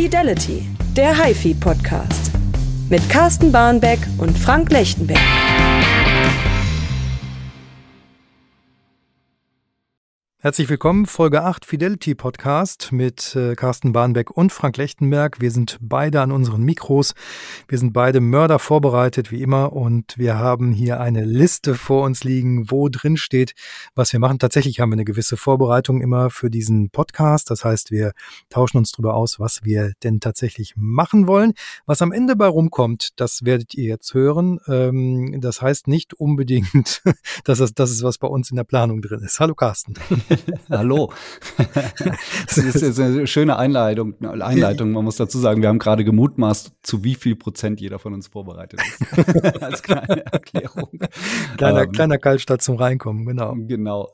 Fidelity, der HiFi Podcast. Mit Carsten Barnbeck und Frank Lechtenberg. Herzlich willkommen, Folge 8 Fidelity Podcast mit äh, Carsten Bahnbeck und Frank Lechtenberg. Wir sind beide an unseren Mikros. Wir sind beide Mörder vorbereitet, wie immer. Und wir haben hier eine Liste vor uns liegen, wo drin steht, was wir machen. Tatsächlich haben wir eine gewisse Vorbereitung immer für diesen Podcast. Das heißt, wir tauschen uns darüber aus, was wir denn tatsächlich machen wollen. Was am Ende bei rumkommt, das werdet ihr jetzt hören. Ähm, das heißt nicht unbedingt, dass das, das ist, was bei uns in der Planung drin ist. Hallo Carsten. Hallo. Das ist eine schöne Einleitung, Einleitung. Man muss dazu sagen, wir haben gerade gemutmaßt, zu wie viel Prozent jeder von uns vorbereitet ist. Als kleine Erklärung. Kleiner, ähm, kleiner Kaltstart zum Reinkommen, genau. Genau.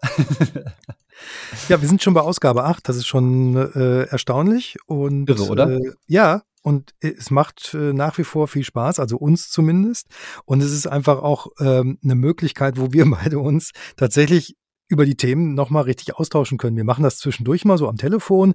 Ja, wir sind schon bei Ausgabe 8, das ist schon äh, erstaunlich. Und, Irre, oder? Äh, ja, und es macht äh, nach wie vor viel Spaß, also uns zumindest. Und es ist einfach auch ähm, eine Möglichkeit, wo wir beide uns tatsächlich über die Themen nochmal richtig austauschen können. Wir machen das zwischendurch mal so am Telefon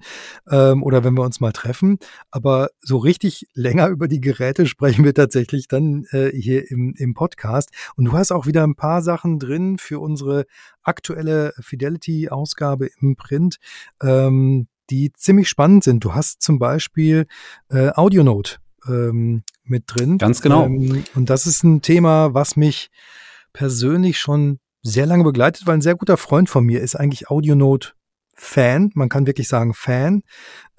ähm, oder wenn wir uns mal treffen, aber so richtig länger über die Geräte sprechen wir tatsächlich dann äh, hier im, im Podcast. Und du hast auch wieder ein paar Sachen drin für unsere aktuelle Fidelity-Ausgabe im Print, ähm, die ziemlich spannend sind. Du hast zum Beispiel äh, AudioNote ähm, mit drin. Ganz genau. Ähm, und das ist ein Thema, was mich persönlich schon sehr lange begleitet, weil ein sehr guter Freund von mir ist eigentlich Audionote Fan, man kann wirklich sagen Fan,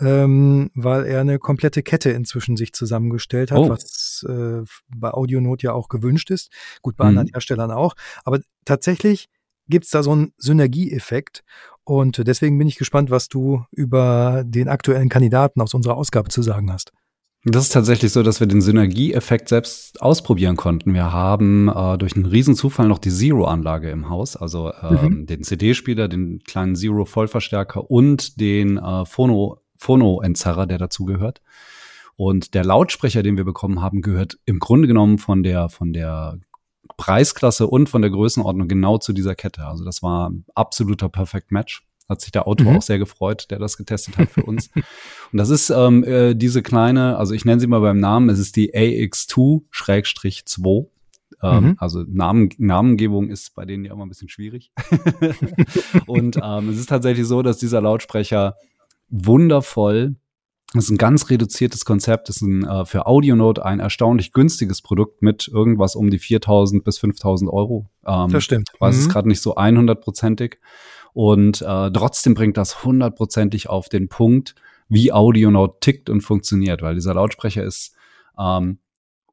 ähm, weil er eine komplette Kette inzwischen sich zusammengestellt hat, oh. was äh, bei Audionote ja auch gewünscht ist. Gut, bei mhm. anderen Herstellern auch. Aber tatsächlich gibt's da so einen Synergieeffekt. Und deswegen bin ich gespannt, was du über den aktuellen Kandidaten aus unserer Ausgabe zu sagen hast. Das ist tatsächlich so, dass wir den Synergieeffekt selbst ausprobieren konnten. Wir haben äh, durch einen Riesenzufall noch die Zero-Anlage im Haus, also ähm, mhm. den CD-Spieler, den kleinen Zero-Vollverstärker und den äh, Phono, Phono-Entzerrer, der dazugehört. Und der Lautsprecher, den wir bekommen haben, gehört im Grunde genommen von der, von der Preisklasse und von der Größenordnung genau zu dieser Kette. Also das war ein absoluter Perfect Match. Hat sich der Autor mhm. auch sehr gefreut, der das getestet hat für uns. Und das ist ähm, äh, diese kleine, also ich nenne sie mal beim Namen, es ist die AX2-2. Ähm, mhm. Also Namen, Namengebung ist bei denen ja immer ein bisschen schwierig. und ähm, es ist tatsächlich so, dass dieser Lautsprecher wundervoll das ist ein ganz reduziertes Konzept. Das ist ein, äh, für AudioNote ein erstaunlich günstiges Produkt mit irgendwas um die 4.000 bis 5.000 Euro. Ähm, das stimmt. Weiß mhm. es gerade nicht so 100-prozentig. Und äh, trotzdem bringt das hundertprozentig auf den Punkt, wie AudioNote tickt und funktioniert, weil dieser Lautsprecher ist ähm,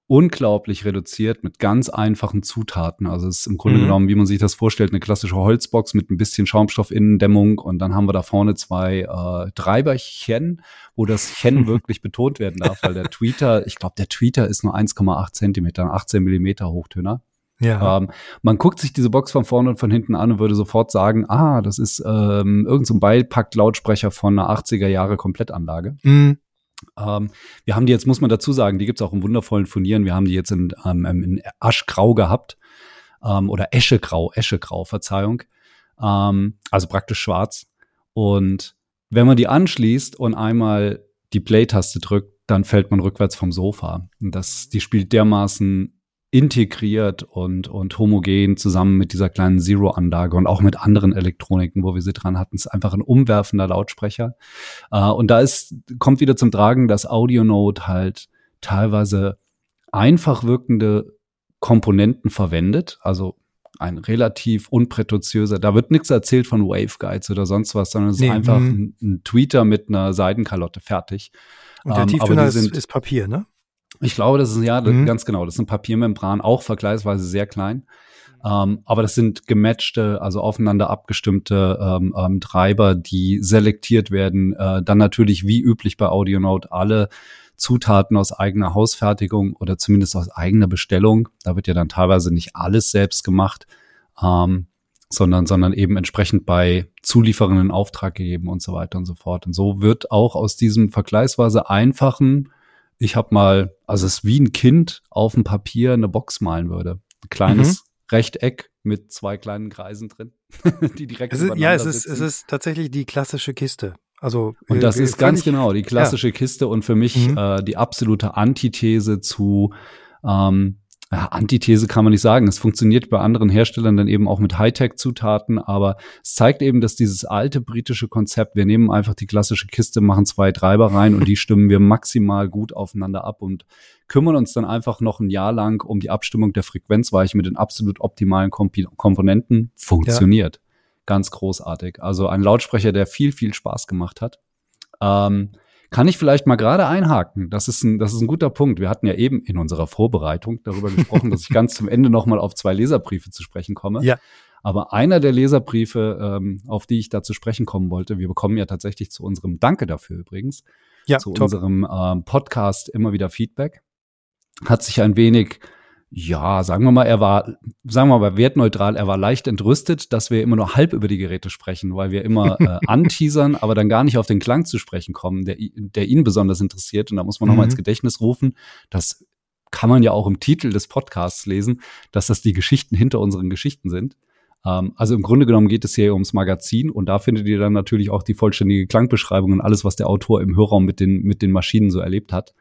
unglaublich reduziert mit ganz einfachen Zutaten. Also es ist im Grunde mhm. genommen, wie man sich das vorstellt, eine klassische Holzbox mit ein bisschen Schaumstoffinnendämmung und dann haben wir da vorne zwei äh, Treiberchen, wo das Chen wirklich betont werden darf, weil der Tweeter, ich glaube, der Tweeter ist nur 1,8 Zentimeter, 18 Millimeter Hochtöner. Ja. Ähm, man guckt sich diese Box von vorne und von hinten an und würde sofort sagen, ah, das ist ähm, irgendein so Beipackt-Lautsprecher von einer 80er Jahre Komplettanlage. Mhm. Ähm, wir haben die jetzt, muss man dazu sagen, die gibt's auch im wundervollen Furnieren. Wir haben die jetzt in, ähm, in Aschgrau gehabt. Ähm, oder Eschegrau, Eschegrau, Verzeihung. Ähm, also praktisch schwarz. Und wenn man die anschließt und einmal die Play-Taste drückt, dann fällt man rückwärts vom Sofa. Und das, die spielt dermaßen integriert und, und homogen zusammen mit dieser kleinen Zero-Anlage und auch mit anderen Elektroniken, wo wir sie dran hatten. Es ist einfach ein umwerfender Lautsprecher. Äh, und da ist, kommt wieder zum Tragen, dass AudioNote halt teilweise einfach wirkende Komponenten verwendet. Also ein relativ unprätentiöser, da wird nichts erzählt von Waveguides oder sonst was, sondern es nee, ist einfach mhm. ein, ein, Tweeter mit einer Seidenkalotte fertig. Und der ähm, Tieftöner ist, ist Papier, ne? Ich glaube, das ist ja mhm. ganz genau. Das sind Papiermembran, auch vergleichsweise sehr klein. Ähm, aber das sind gematchte, also aufeinander abgestimmte ähm, ähm, Treiber, die selektiert werden. Äh, dann natürlich wie üblich bei AudioNote alle Zutaten aus eigener Hausfertigung oder zumindest aus eigener Bestellung. Da wird ja dann teilweise nicht alles selbst gemacht, ähm, sondern, sondern eben entsprechend bei Zulieferern in Auftrag gegeben und so weiter und so fort. Und so wird auch aus diesem vergleichsweise einfachen ich habe mal, also es ist wie ein Kind auf dem Papier eine Box malen würde. Ein kleines mhm. Rechteck mit zwei kleinen Kreisen drin, die direkt es ist, Ja, es ist, es ist tatsächlich die klassische Kiste. Also und das äh, ist ganz genau die klassische ja. Kiste und für mich mhm. äh, die absolute Antithese zu ähm, ja, Antithese kann man nicht sagen. Es funktioniert bei anderen Herstellern dann eben auch mit Hightech-Zutaten, aber es zeigt eben, dass dieses alte britische Konzept, wir nehmen einfach die klassische Kiste, machen zwei Treiber rein und die stimmen wir maximal gut aufeinander ab und kümmern uns dann einfach noch ein Jahr lang um die Abstimmung der Frequenzweiche mit den absolut optimalen Komp Komponenten. Funktioniert. Ja. Ganz großartig. Also ein Lautsprecher, der viel, viel Spaß gemacht hat. Ähm, kann ich vielleicht mal gerade einhaken? Das ist, ein, das ist ein guter Punkt. Wir hatten ja eben in unserer Vorbereitung darüber gesprochen, dass ich ganz zum Ende nochmal auf zwei Leserbriefe zu sprechen komme. Ja. Aber einer der Leserbriefe, ähm, auf die ich da zu sprechen kommen wollte, wir bekommen ja tatsächlich zu unserem Danke dafür übrigens, ja, zu top. unserem ähm, Podcast immer wieder Feedback, hat sich ein wenig ja, sagen wir mal, er war, sagen wir mal, wertneutral, er war leicht entrüstet, dass wir immer nur halb über die Geräte sprechen, weil wir immer äh, anteasern, aber dann gar nicht auf den Klang zu sprechen kommen, der, der ihn besonders interessiert. Und da muss man mhm. nochmal ins Gedächtnis rufen, das kann man ja auch im Titel des Podcasts lesen, dass das die Geschichten hinter unseren Geschichten sind. Ähm, also im Grunde genommen geht es hier ums Magazin und da findet ihr dann natürlich auch die vollständige Klangbeschreibung und alles, was der Autor im Hörraum mit den, mit den Maschinen so erlebt hat.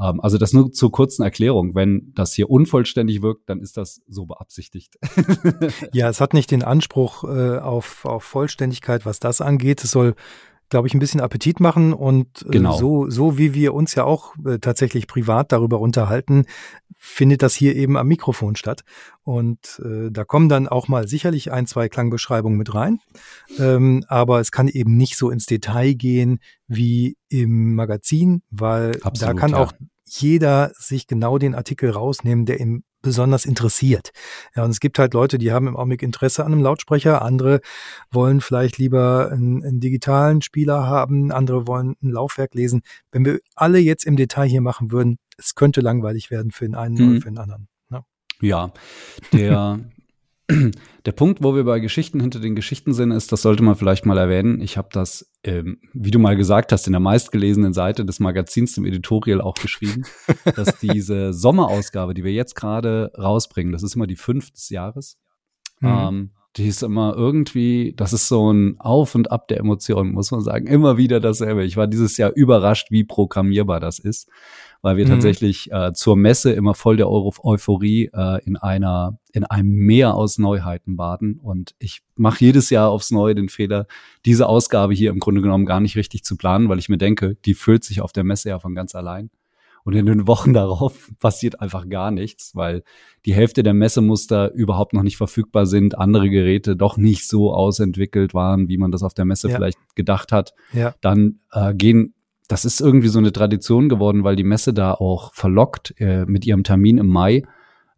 Ähm, also das nur zur kurzen Erklärung. Wenn das hier unvollständig wirkt, dann ist das so beabsichtigt. ja, es hat nicht den Anspruch äh, auf, auf Vollständigkeit, was das angeht. Es soll glaube ich, ein bisschen Appetit machen und äh, genau. so, so wie wir uns ja auch äh, tatsächlich privat darüber unterhalten, findet das hier eben am Mikrofon statt. Und äh, da kommen dann auch mal sicherlich ein, zwei Klangbeschreibungen mit rein. Ähm, aber es kann eben nicht so ins Detail gehen wie im Magazin, weil Absolut, da kann ja. auch jeder sich genau den Artikel rausnehmen, der ihm besonders interessiert. Ja, und es gibt halt Leute, die haben im Augenblick Interesse an einem Lautsprecher, andere wollen vielleicht lieber einen, einen, digitalen Spieler haben, andere wollen ein Laufwerk lesen. Wenn wir alle jetzt im Detail hier machen würden, es könnte langweilig werden für den einen mhm. oder für den anderen. Ne? Ja, der der Punkt, wo wir bei Geschichten hinter den Geschichten sind, ist, das sollte man vielleicht mal erwähnen. Ich habe das, ähm, wie du mal gesagt hast, in der meistgelesenen Seite des Magazins, dem Editorial auch geschrieben, dass diese Sommerausgabe, die wir jetzt gerade rausbringen, das ist immer die fünf des Jahres, mhm. ähm, die ist immer irgendwie, das ist so ein Auf und Ab der Emotionen, muss man sagen. Immer wieder dasselbe. Ich war dieses Jahr überrascht, wie programmierbar das ist, weil wir mhm. tatsächlich äh, zur Messe immer voll der Euro Euphorie äh, in einer, in einem Meer aus Neuheiten baden. Und ich mache jedes Jahr aufs Neue den Fehler, diese Ausgabe hier im Grunde genommen gar nicht richtig zu planen, weil ich mir denke, die füllt sich auf der Messe ja von ganz allein. Und in den Wochen darauf passiert einfach gar nichts, weil die Hälfte der Messemuster überhaupt noch nicht verfügbar sind, andere Geräte doch nicht so ausentwickelt waren, wie man das auf der Messe ja. vielleicht gedacht hat. Ja. Dann äh, gehen, das ist irgendwie so eine Tradition geworden, weil die Messe da auch verlockt äh, mit ihrem Termin im Mai.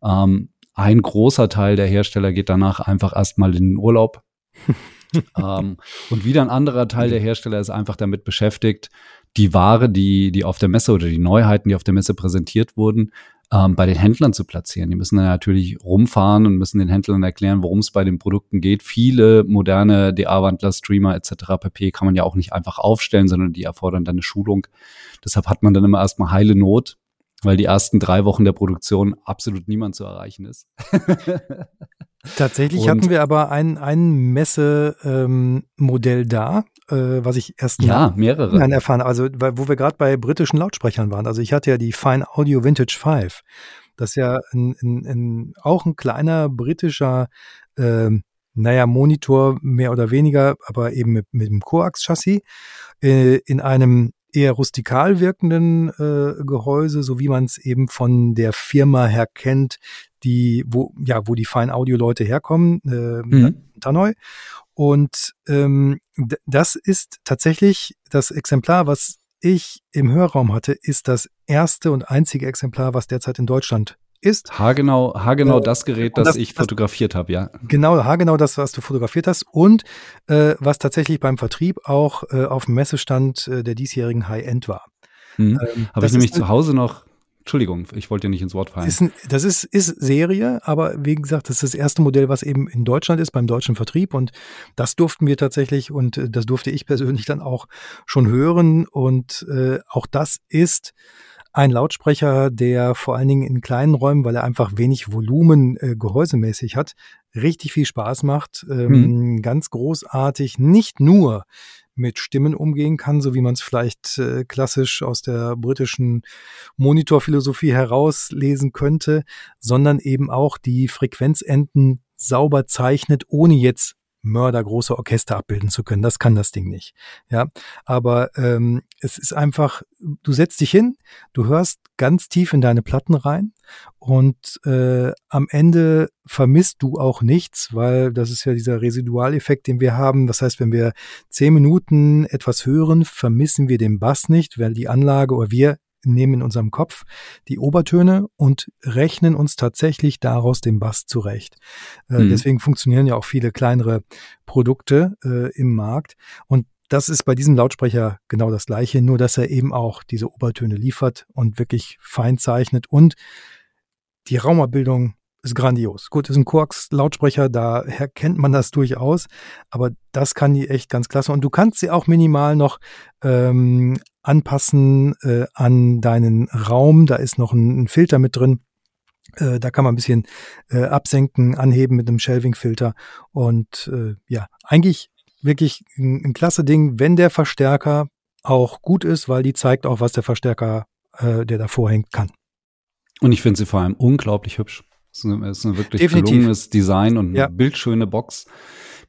Ähm, ein großer Teil der Hersteller geht danach einfach erstmal in den Urlaub. ähm, und wieder ein anderer Teil der Hersteller ist einfach damit beschäftigt, die Ware, die, die auf der Messe oder die Neuheiten, die auf der Messe präsentiert wurden, ähm, bei den Händlern zu platzieren. Die müssen dann natürlich rumfahren und müssen den Händlern erklären, worum es bei den Produkten geht. Viele moderne DA-Wandler, Streamer etc. pp. kann man ja auch nicht einfach aufstellen, sondern die erfordern dann eine Schulung. Deshalb hat man dann immer erstmal heile Not, weil die ersten drei Wochen der Produktion absolut niemand zu erreichen ist. Tatsächlich und hatten wir aber ein, ein Messemodell ähm, da, äh, was ich erst ja, mehrere. Nein, erfahren, also wo wir gerade bei britischen Lautsprechern waren. Also ich hatte ja die Fine Audio Vintage 5. Das ist ja ein, ein, ein, auch ein kleiner britischer, äh, naja, Monitor mehr oder weniger, aber eben mit, mit dem Coax-Chassis äh, in einem eher rustikal wirkenden äh, Gehäuse, so wie man es eben von der Firma her kennt, die, wo, ja, wo die Fine Audio Leute herkommen, äh, mhm. Tannoy. Und ähm, das ist tatsächlich das Exemplar, was ich im Hörraum hatte, ist das erste und einzige Exemplar, was derzeit in Deutschland ist. Haargenau, haargenau äh, das Gerät, das, das ich fotografiert habe, ja. Genau, haargenau das, was du fotografiert hast und äh, was tatsächlich beim Vertrieb auch äh, auf dem Messestand äh, der diesjährigen High-End war. Mhm. Ähm, habe ich nämlich zu Hause noch Entschuldigung, ich wollte dir nicht ins Wort fallen. Ist ein, das ist, ist Serie, aber wie gesagt, das ist das erste Modell, was eben in Deutschland ist, beim deutschen Vertrieb. Und das durften wir tatsächlich und äh, das durfte ich persönlich dann auch schon hören. Und äh, auch das ist ein Lautsprecher, der vor allen Dingen in kleinen Räumen, weil er einfach wenig Volumen äh, gehäusemäßig hat, richtig viel Spaß macht. Ähm, mhm. Ganz großartig, nicht nur mit Stimmen umgehen kann, so wie man es vielleicht äh, klassisch aus der britischen Monitorphilosophie herauslesen könnte, sondern eben auch die Frequenzenden sauber zeichnet, ohne jetzt mördergroße Orchester abbilden zu können. Das kann das Ding nicht. Ja, aber ähm, es ist einfach, du setzt dich hin, du hörst ganz tief in deine Platten rein und äh, am Ende vermisst du auch nichts, weil das ist ja dieser Residualeffekt, den wir haben. Das heißt, wenn wir zehn Minuten etwas hören, vermissen wir den Bass nicht, weil die Anlage oder wir nehmen in unserem Kopf die Obertöne und rechnen uns tatsächlich daraus den Bass zurecht. Äh, mhm. Deswegen funktionieren ja auch viele kleinere Produkte äh, im Markt. Und das ist bei diesem Lautsprecher genau das gleiche, nur dass er eben auch diese Obertöne liefert und wirklich fein zeichnet und die Raumabbildung ist grandios. Gut, ist ein Quarks-Lautsprecher, daher kennt man das durchaus, aber das kann die echt ganz klasse. Und du kannst sie auch minimal noch ähm, anpassen äh, an deinen Raum. Da ist noch ein, ein Filter mit drin. Äh, da kann man ein bisschen äh, absenken, anheben mit einem Shelving-Filter. Und äh, ja, eigentlich wirklich ein, ein klasse Ding, wenn der Verstärker auch gut ist, weil die zeigt auch, was der Verstärker, äh, der davor hängt, kann. Und ich finde sie vor allem unglaublich hübsch. Es ist, ein wirklich Definitiv. gelungenes Design und eine ja. bildschöne Box,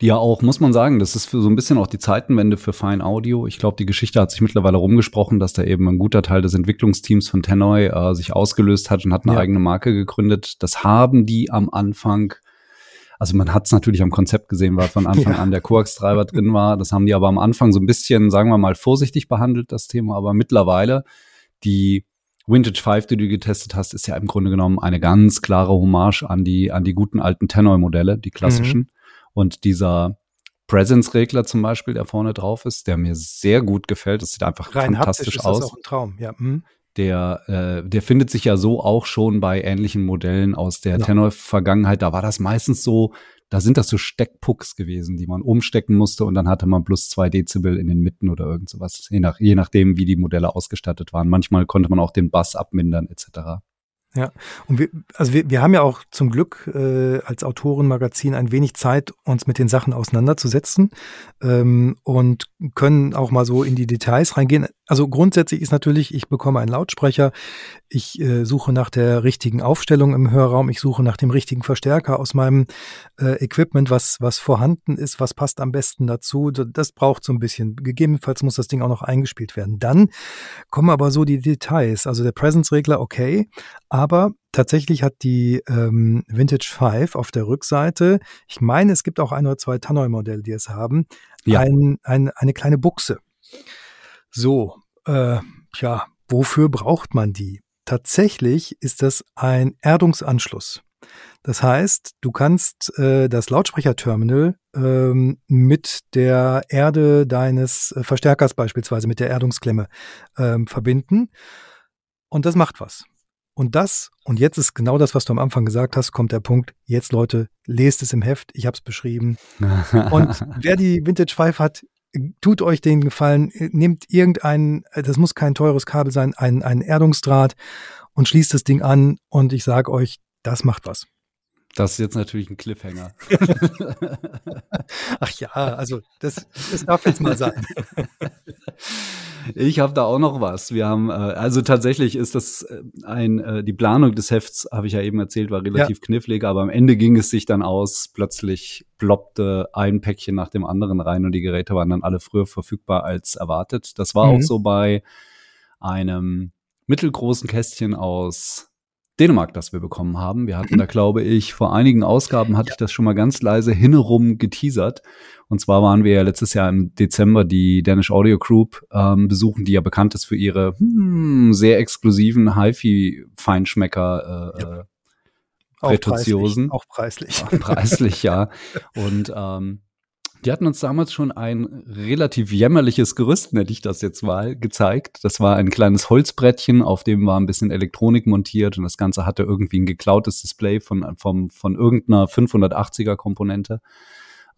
die ja auch, muss man sagen, das ist für so ein bisschen auch die Zeitenwende für Fine Audio. Ich glaube, die Geschichte hat sich mittlerweile rumgesprochen, dass da eben ein guter Teil des Entwicklungsteams von Tennoy äh, sich ausgelöst hat und hat eine ja. eigene Marke gegründet. Das haben die am Anfang also man hat es natürlich am Konzept gesehen, weil von Anfang ja. an der Quarks-Treiber drin war. Das haben die aber am Anfang so ein bisschen, sagen wir mal, vorsichtig behandelt, das Thema. Aber mittlerweile die Vintage 5, die du getestet hast, ist ja im Grunde genommen eine ganz klare Hommage an die, an die guten alten Tenor-Modelle, die klassischen. Mhm. Und dieser Presence-Regler zum Beispiel, der vorne drauf ist, der mir sehr gut gefällt. Das sieht einfach Rein fantastisch ist aus. Das auch ein Traum, ja. Mhm. Der, äh, der findet sich ja so auch schon bei ähnlichen Modellen aus der ja. Tenor-Vergangenheit. Da war das meistens so, da sind das so Steckpucks gewesen, die man umstecken musste und dann hatte man plus zwei Dezibel in den Mitten oder irgend sowas, je, nach, je nachdem, wie die Modelle ausgestattet waren. Manchmal konnte man auch den Bass abmindern etc. Ja, und wir, also wir, wir haben ja auch zum Glück äh, als Autorenmagazin ein wenig Zeit, uns mit den Sachen auseinanderzusetzen ähm, und können auch mal so in die Details reingehen. Also grundsätzlich ist natürlich, ich bekomme einen Lautsprecher, ich äh, suche nach der richtigen Aufstellung im Hörraum, ich suche nach dem richtigen Verstärker aus meinem äh, Equipment, was, was vorhanden ist, was passt am besten dazu. Das braucht so ein bisschen. Gegebenenfalls muss das Ding auch noch eingespielt werden. Dann kommen aber so die Details. Also der Presence-Regler, okay, aber tatsächlich hat die ähm, Vintage 5 auf der Rückseite, ich meine, es gibt auch ein oder zwei Tannoy-Modelle, die es haben, ja. ein, ein, eine kleine Buchse. So, äh, ja, wofür braucht man die? Tatsächlich ist das ein Erdungsanschluss. Das heißt, du kannst äh, das Lautsprecherterminal ähm, mit der Erde deines äh, Verstärkers beispielsweise, mit der Erdungsklemme ähm, verbinden. Und das macht was. Und das, und jetzt ist genau das, was du am Anfang gesagt hast, kommt der Punkt, jetzt Leute, lest es im Heft, ich habe es beschrieben. und wer die Vintage 5 hat, tut euch den Gefallen, nehmt irgendein, das muss kein teures Kabel sein, ein, ein Erdungsdraht und schließt das Ding an und ich sage euch, das macht was. Das ist jetzt natürlich ein Cliffhanger. Ach ja, also das, das darf jetzt mal sein. Ich habe da auch noch was. Wir haben, äh, also tatsächlich ist das äh, ein, äh, die Planung des Hefts, habe ich ja eben erzählt, war relativ ja. knifflig, aber am Ende ging es sich dann aus, plötzlich ploppte ein Päckchen nach dem anderen rein und die Geräte waren dann alle früher verfügbar als erwartet. Das war mhm. auch so bei einem mittelgroßen Kästchen aus Dänemark, das wir bekommen haben. Wir hatten da, glaube ich, vor einigen Ausgaben hatte ich das schon mal ganz leise hinnerum geteasert. Und zwar waren wir ja letztes Jahr im Dezember die Danish Audio Group ähm, besuchen, die ja bekannt ist für ihre hm, sehr exklusiven HiFi-Feinschmecker äh, ja. Prätoziosen. Auch preislich. Auch preislich, ja. Und ähm, die hatten uns damals schon ein relativ jämmerliches Gerüst, nenne ich das jetzt mal, gezeigt. Das war ein kleines Holzbrettchen, auf dem war ein bisschen Elektronik montiert und das Ganze hatte irgendwie ein geklautes Display von, von, von irgendeiner 580er Komponente.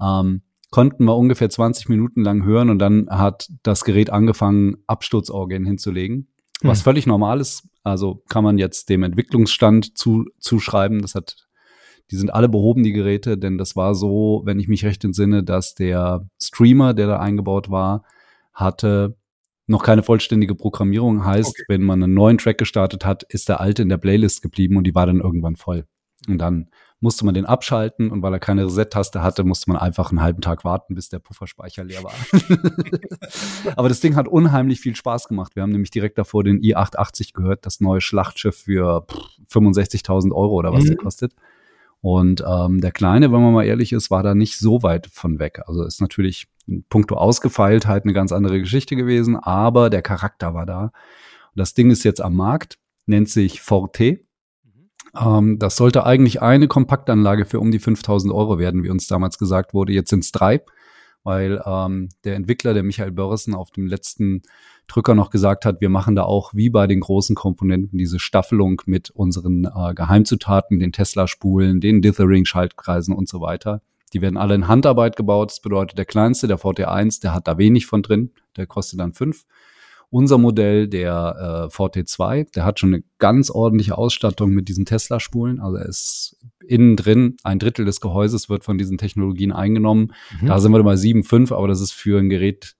Ähm, konnten wir ungefähr 20 Minuten lang hören und dann hat das Gerät angefangen, Absturzorgien hinzulegen. Was hm. völlig normal ist, also kann man jetzt dem Entwicklungsstand zu, zuschreiben. Das hat die sind alle behoben, die Geräte, denn das war so, wenn ich mich recht entsinne, dass der Streamer, der da eingebaut war, hatte noch keine vollständige Programmierung. Heißt, okay. wenn man einen neuen Track gestartet hat, ist der alte in der Playlist geblieben und die war dann irgendwann voll. Und dann musste man den abschalten und weil er keine Reset-Taste hatte, musste man einfach einen halben Tag warten, bis der Pufferspeicher leer war. Aber das Ding hat unheimlich viel Spaß gemacht. Wir haben nämlich direkt davor den i880 gehört, das neue Schlachtschiff für 65.000 Euro oder was mhm. der kostet. Und ähm, der Kleine, wenn man mal ehrlich ist, war da nicht so weit von weg. Also ist natürlich in puncto Ausgefeiltheit eine ganz andere Geschichte gewesen, aber der Charakter war da. Das Ding ist jetzt am Markt, nennt sich Forte. Ähm, das sollte eigentlich eine Kompaktanlage für um die 5000 Euro werden, wie uns damals gesagt wurde. Jetzt sind es drei, weil ähm, der Entwickler, der Michael Börrissen, auf dem letzten Drücker noch gesagt hat, wir machen da auch wie bei den großen Komponenten diese Staffelung mit unseren äh, Geheimzutaten, den Tesla-Spulen, den Dithering-Schaltkreisen und so weiter. Die werden alle in Handarbeit gebaut. Das bedeutet, der kleinste, der VT1, der hat da wenig von drin. Der kostet dann fünf. Unser Modell, der äh, VT2, der hat schon eine ganz ordentliche Ausstattung mit diesen Tesla-Spulen. Also er ist innen drin, ein Drittel des Gehäuses wird von diesen Technologien eingenommen. Mhm. Da sind wir bei 7,5, aber das ist für ein Gerät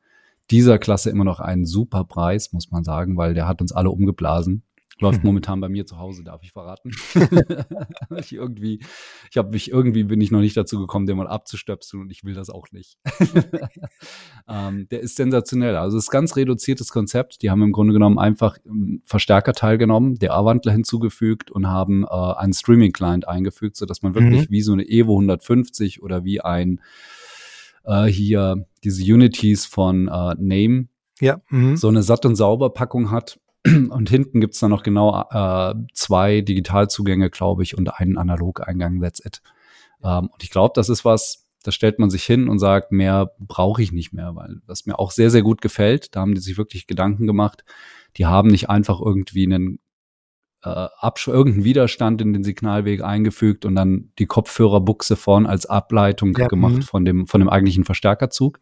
dieser Klasse immer noch ein super Preis, muss man sagen, weil der hat uns alle umgeblasen. Läuft momentan bei mir zu Hause, darf ich verraten. ich irgendwie, ich habe mich irgendwie bin ich noch nicht dazu gekommen, den mal abzustöpseln und ich will das auch nicht. ähm, der ist sensationell. Also es ist ganz reduziertes Konzept. Die haben im Grunde genommen einfach einen Verstärker teilgenommen, der A-Wandler hinzugefügt und haben äh, einen Streaming-Client eingefügt, so dass man wirklich mhm. wie so eine Evo 150 oder wie ein äh, hier diese Unities von äh, Name ja, mh. so eine satt und sauber Packung hat und hinten gibt's dann noch genau äh, zwei Digitalzugänge, glaube ich, und einen Analogeingang, that's it. Ähm, und ich glaube, das ist was, da stellt man sich hin und sagt, mehr brauche ich nicht mehr, weil was mir auch sehr, sehr gut gefällt, da haben die sich wirklich Gedanken gemacht. Die haben nicht einfach irgendwie einen äh, irgendeinen Widerstand in den Signalweg eingefügt und dann die Kopfhörerbuchse vorn als Ableitung ja, gemacht mh. von dem, von dem eigentlichen Verstärkerzug,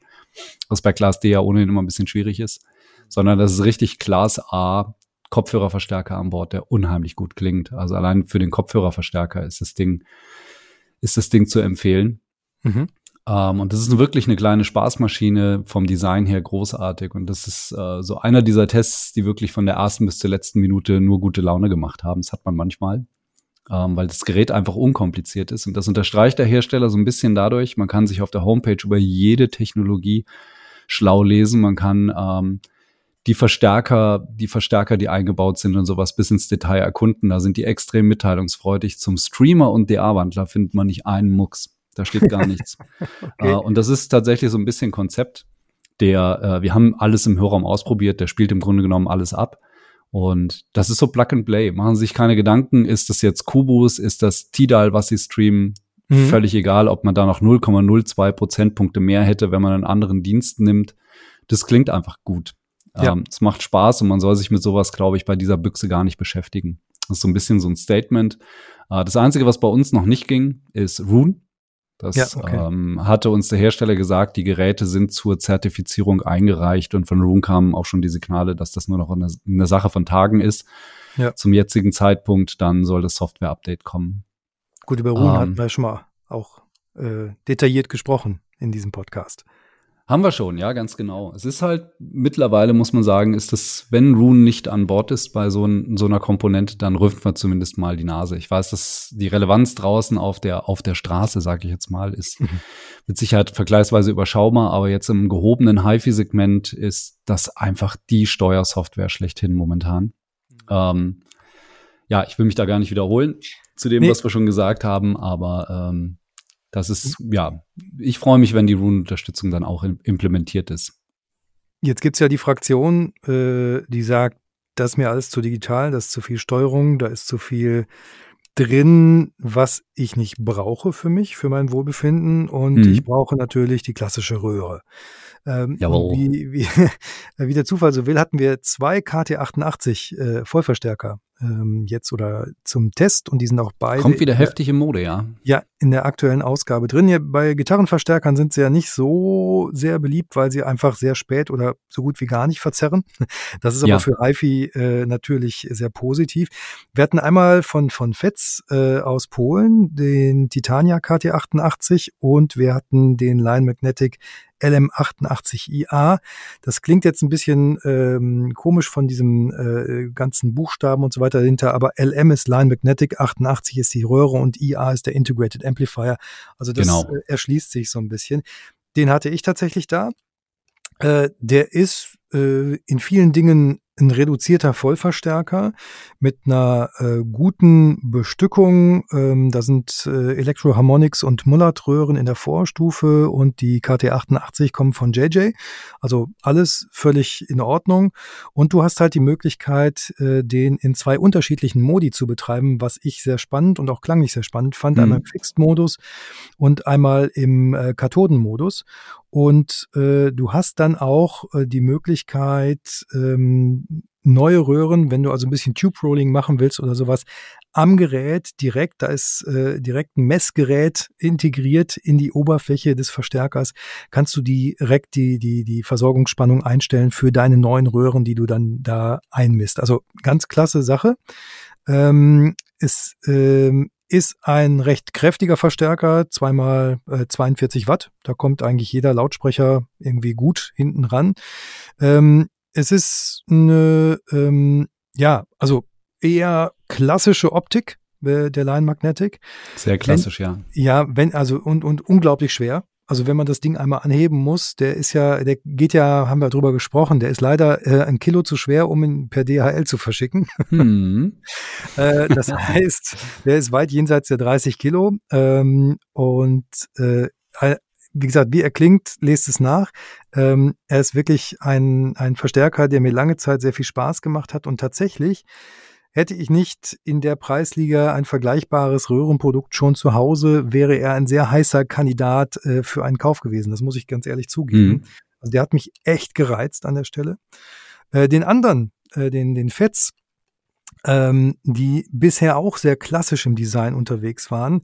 was bei Class D ja ohnehin immer ein bisschen schwierig ist sondern das ist richtig Class A Kopfhörerverstärker an Bord, der unheimlich gut klingt. Also allein für den Kopfhörerverstärker ist das Ding, ist das Ding zu empfehlen. Mhm. Um, ähm, und das ist wirklich eine kleine Spaßmaschine vom Design her großartig. Und das ist uh, so einer dieser Tests, die wirklich von der ersten bis zur letzten Minute nur gute Laune gemacht haben. Das hat man manchmal, um, ähm, weil das Gerät einfach unkompliziert ist. Und das unterstreicht der Hersteller so ein bisschen dadurch, man kann sich auf der Homepage über jede Technologie schlau lesen. Man kann um, ähm, die Verstärker, die Verstärker, die eingebaut sind und sowas bis ins Detail erkunden. Da sind die extrem mitteilungsfreudig. Zum Streamer und DA-Wandler findet man nicht einen Mucks. Da steht gar nichts. okay. uh, und das ist tatsächlich so ein bisschen Konzept. Der, uh, wir haben alles im Hörraum ausprobiert. Der spielt im Grunde genommen alles ab. Und das ist so Plug and Play. Machen Sie sich keine Gedanken. Ist das jetzt Kubus? Ist das Tidal, was Sie streamen? Mhm. Völlig egal, ob man da noch 0,02 Prozentpunkte mehr hätte, wenn man einen anderen Dienst nimmt. Das klingt einfach gut. Ja. Ähm, es macht Spaß und man soll sich mit sowas, glaube ich, bei dieser Büchse gar nicht beschäftigen. Das ist so ein bisschen so ein Statement. Äh, das Einzige, was bei uns noch nicht ging, ist Rune. Das ja, okay. ähm, hatte uns der Hersteller gesagt, die Geräte sind zur Zertifizierung eingereicht und von Rune kamen auch schon die Signale, dass das nur noch eine, eine Sache von Tagen ist. Ja. Zum jetzigen Zeitpunkt, dann soll das Software-Update kommen. Gut, über Rune ähm, hatten wir schon mal auch äh, detailliert gesprochen in diesem Podcast. Haben wir schon, ja, ganz genau. Es ist halt mittlerweile, muss man sagen, ist das, wenn Rune nicht an Bord ist bei so, ein, so einer Komponente, dann rümpft man zumindest mal die Nase. Ich weiß, dass die Relevanz draußen auf der, auf der Straße, sage ich jetzt mal, ist mhm. mit Sicherheit vergleichsweise überschaubar, aber jetzt im gehobenen HiFi-Segment ist das einfach die Steuersoftware schlechthin momentan. Mhm. Ähm, ja, ich will mich da gar nicht wiederholen zu dem, nee. was wir schon gesagt haben, aber ähm, das ist, ja, ich freue mich, wenn die Rune-Unterstützung dann auch implementiert ist. Jetzt gibt es ja die Fraktion, äh, die sagt, das ist mir alles zu digital, das ist zu viel Steuerung, da ist zu viel drin, was ich nicht brauche für mich, für mein Wohlbefinden. Und mhm. ich brauche natürlich die klassische Röhre. Ähm. Wie, wie, wie der Zufall so will, hatten wir zwei KT88 äh, Vollverstärker ähm, jetzt oder zum Test und die sind auch beide. Kommt wieder heftig in Mode, ja. Ja, in der aktuellen Ausgabe drin. Ja, bei Gitarrenverstärkern sind sie ja nicht so sehr beliebt, weil sie einfach sehr spät oder so gut wie gar nicht verzerren. Das ist aber ja. für HiFi äh, natürlich sehr positiv. Wir hatten einmal von, von Fetz äh, aus Polen den Titania KT88 und wir hatten den Line Magnetic LM88IA. Das klingt jetzt ein bisschen ähm, komisch von diesem äh, ganzen Buchstaben und so weiter dahinter, aber LM ist Line Magnetic, 88 ist die Röhre und IA ist der Integrated Amplifier. Also das genau. äh, erschließt sich so ein bisschen. Den hatte ich tatsächlich da. Äh, der ist äh, in vielen Dingen ein reduzierter Vollverstärker mit einer äh, guten Bestückung. Ähm, da sind äh, Electroharmonics und Mullard-Röhren in der Vorstufe und die KT88 kommen von JJ. Also alles völlig in Ordnung. Und du hast halt die Möglichkeit, äh, den in zwei unterschiedlichen Modi zu betreiben, was ich sehr spannend und auch klanglich sehr spannend fand. Mhm. Einmal im Fixed-Modus und einmal im äh, Kathodenmodus. Und äh, du hast dann auch äh, die Möglichkeit, ähm, neue Röhren, wenn du also ein bisschen Tube Rolling machen willst oder sowas, am Gerät direkt, da ist äh, direkt ein Messgerät integriert in die Oberfläche des Verstärkers, kannst du direkt die, die, die Versorgungsspannung einstellen für deine neuen Röhren, die du dann da einmisst. Also ganz klasse Sache. Ähm, ist ähm, ist ein recht kräftiger Verstärker, zweimal äh, 42 Watt. Da kommt eigentlich jeder Lautsprecher irgendwie gut hinten ran. Ähm, es ist eine, ähm, ja, also eher klassische Optik äh, der Line Magnetic. Sehr klassisch, wenn, ja. Ja, wenn, also und, und unglaublich schwer. Also wenn man das Ding einmal anheben muss, der ist ja, der geht ja, haben wir drüber gesprochen, der ist leider äh, ein Kilo zu schwer, um ihn per DHL zu verschicken. Hm. äh, das heißt, der ist weit jenseits der 30 Kilo ähm, und äh, wie gesagt, wie er klingt, lest es nach. Ähm, er ist wirklich ein, ein Verstärker, der mir lange Zeit sehr viel Spaß gemacht hat und tatsächlich Hätte ich nicht in der Preisliga ein vergleichbares Röhrenprodukt schon zu Hause, wäre er ein sehr heißer Kandidat äh, für einen Kauf gewesen. Das muss ich ganz ehrlich zugeben. Mhm. Also der hat mich echt gereizt an der Stelle. Äh, den anderen, äh, den, den Fetz, ähm, die bisher auch sehr klassisch im Design unterwegs waren,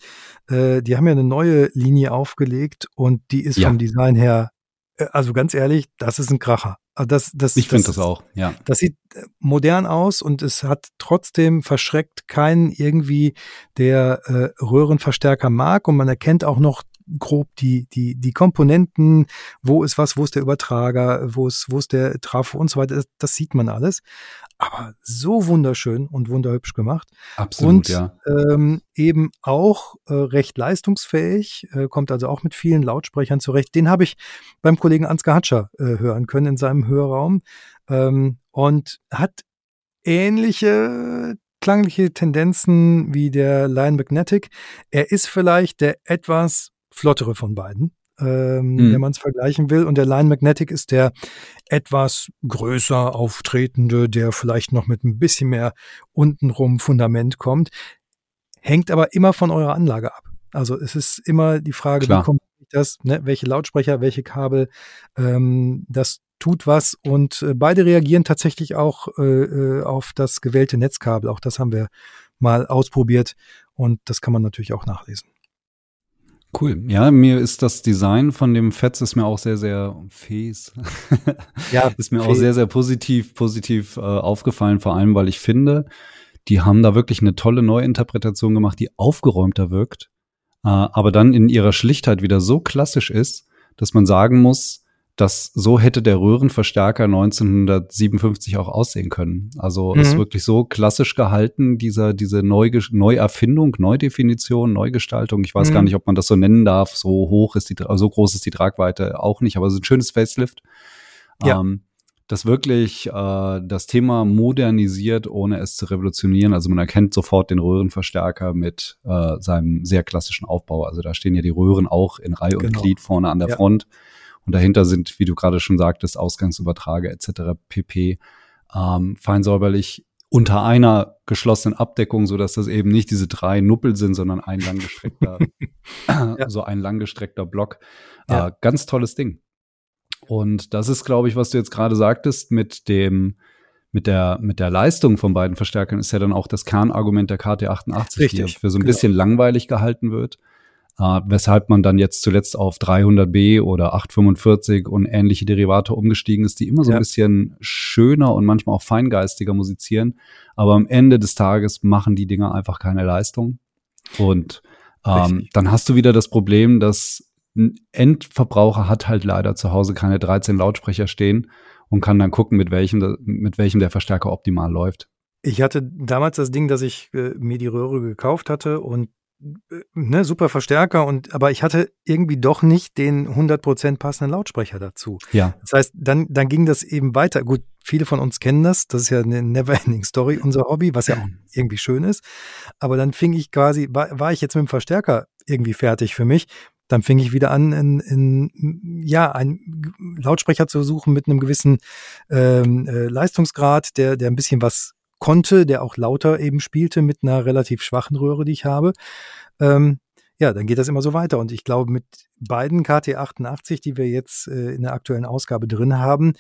äh, die haben ja eine neue Linie aufgelegt und die ist ja. vom Design her, äh, also ganz ehrlich, das ist ein Kracher. Also das, das, ich finde das auch, ja. Das sieht äh, modern aus und es hat trotzdem verschreckt keinen irgendwie, der äh, Röhrenverstärker mag und man erkennt auch noch grob die, die, die Komponenten, wo ist was, wo ist der Übertrager, wo ist, wo ist der Trafo und so weiter, das, das sieht man alles. Aber so wunderschön und wunderhübsch gemacht. Absolut, und, ja. Ähm, eben auch äh, recht leistungsfähig, äh, kommt also auch mit vielen Lautsprechern zurecht. Den habe ich beim Kollegen Ansgar Hatscher äh, hören können in seinem Hörraum ähm, und hat ähnliche klangliche Tendenzen wie der Lion Magnetic. Er ist vielleicht der etwas flottere von beiden, ähm, mhm. wenn man es vergleichen will. Und der Line Magnetic ist der etwas größer auftretende, der vielleicht noch mit ein bisschen mehr untenrum Fundament kommt. Hängt aber immer von eurer Anlage ab. Also es ist immer die Frage, Klar. wie kommt das, ne? welche Lautsprecher, welche Kabel, ähm, das tut was und äh, beide reagieren tatsächlich auch äh, äh, auf das gewählte Netzkabel. Auch das haben wir mal ausprobiert und das kann man natürlich auch nachlesen. Cool. Ja, mir ist das Design von dem Fetz ist mir auch sehr, sehr fes. ja, ist mir auch sehr, sehr positiv, positiv äh, aufgefallen, vor allem, weil ich finde, die haben da wirklich eine tolle Neuinterpretation gemacht, die aufgeräumter wirkt, äh, aber dann in ihrer Schlichtheit wieder so klassisch ist, dass man sagen muss, dass so hätte der Röhrenverstärker 1957 auch aussehen können. Also mhm. ist wirklich so klassisch gehalten, dieser, diese Neu Neuerfindung, Neudefinition, Neugestaltung. Ich weiß mhm. gar nicht, ob man das so nennen darf. So hoch ist die, so groß ist die Tragweite auch nicht, aber es ist ein schönes Facelift. Ja. Ähm, das wirklich äh, das Thema modernisiert, ohne es zu revolutionieren. Also man erkennt sofort den Röhrenverstärker mit äh, seinem sehr klassischen Aufbau. Also da stehen ja die Röhren auch in Reihe genau. und Glied vorne an der ja. Front. Und dahinter sind, wie du gerade schon sagtest, Ausgangsübertrage etc. pp. Ähm, fein säuberlich unter einer geschlossenen Abdeckung, so dass das eben nicht diese drei Nuppel sind, sondern ein langgestreckter, ja. so ein langgestreckter Block. Ja. Äh, ganz tolles Ding. Und das ist, glaube ich, was du jetzt gerade sagtest mit dem, mit der, mit der Leistung von beiden Verstärkern ist ja dann auch das Kernargument der KT88, Richtig, die für so ein genau. bisschen langweilig gehalten wird äh, weshalb man dann jetzt zuletzt auf 300b oder 845 und ähnliche Derivate umgestiegen ist, die immer so ja. ein bisschen schöner und manchmal auch feingeistiger musizieren. Aber am Ende des Tages machen die Dinger einfach keine Leistung. Und ähm, dann hast du wieder das Problem, dass ein Endverbraucher hat halt leider zu Hause keine 13 Lautsprecher stehen und kann dann gucken, mit welchem, mit welchem der Verstärker optimal läuft. Ich hatte damals das Ding, dass ich äh, mir die Röhre gekauft hatte und ne, super Verstärker und aber ich hatte irgendwie doch nicht den 100% passenden Lautsprecher dazu. Ja. Das heißt, dann dann ging das eben weiter. Gut, viele von uns kennen das, das ist ja eine never-ending Story unser Hobby, was ja auch irgendwie schön ist, aber dann fing ich quasi war, war ich jetzt mit dem Verstärker irgendwie fertig für mich. Dann fing ich wieder an, in, in ja, einen Lautsprecher zu suchen mit einem gewissen ähm, äh, Leistungsgrad, der, der ein bisschen was konnte, der auch lauter eben spielte mit einer relativ schwachen Röhre, die ich habe. Ähm, ja, dann geht das immer so weiter. Und ich glaube, mit beiden KT88, die wir jetzt äh, in der aktuellen Ausgabe drin haben,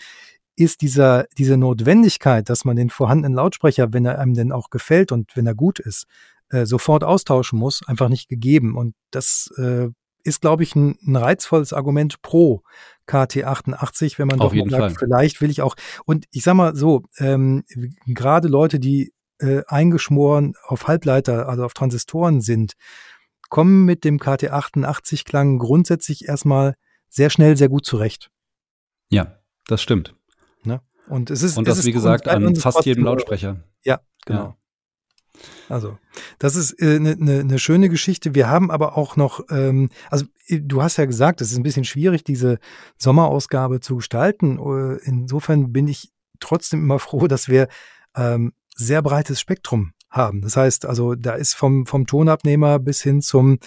ist dieser, diese Notwendigkeit, dass man den vorhandenen Lautsprecher, wenn er einem denn auch gefällt und wenn er gut ist, äh, sofort austauschen muss, einfach nicht gegeben. Und das äh, ist, glaube ich, ein, ein reizvolles Argument pro KT88, wenn man Auf doch sagt, Fall. vielleicht will ich auch. Und ich sag mal so, ähm, gerade Leute, die äh, eingeschmoren auf Halbleiter, also auf Transistoren sind, kommen mit dem KT88-Klang grundsätzlich erstmal sehr schnell sehr gut zurecht. Ja, das stimmt. Ne? Und es ist Und es das, ist wie gesagt, an es fast jedem Lautsprecher. Ja, genau. Also, das ist eine äh, ne, ne, ne schöne Geschichte. Wir haben aber auch noch, ähm, also äh, du hast ja gesagt, es ist ein bisschen schwierig, diese Sommerausgabe zu gestalten. Äh, Insofern bin ich trotzdem immer froh, dass wir ähm, sehr breites Spektrum haben. Das heißt, also da ist vom, vom Tonabnehmer bis hin zum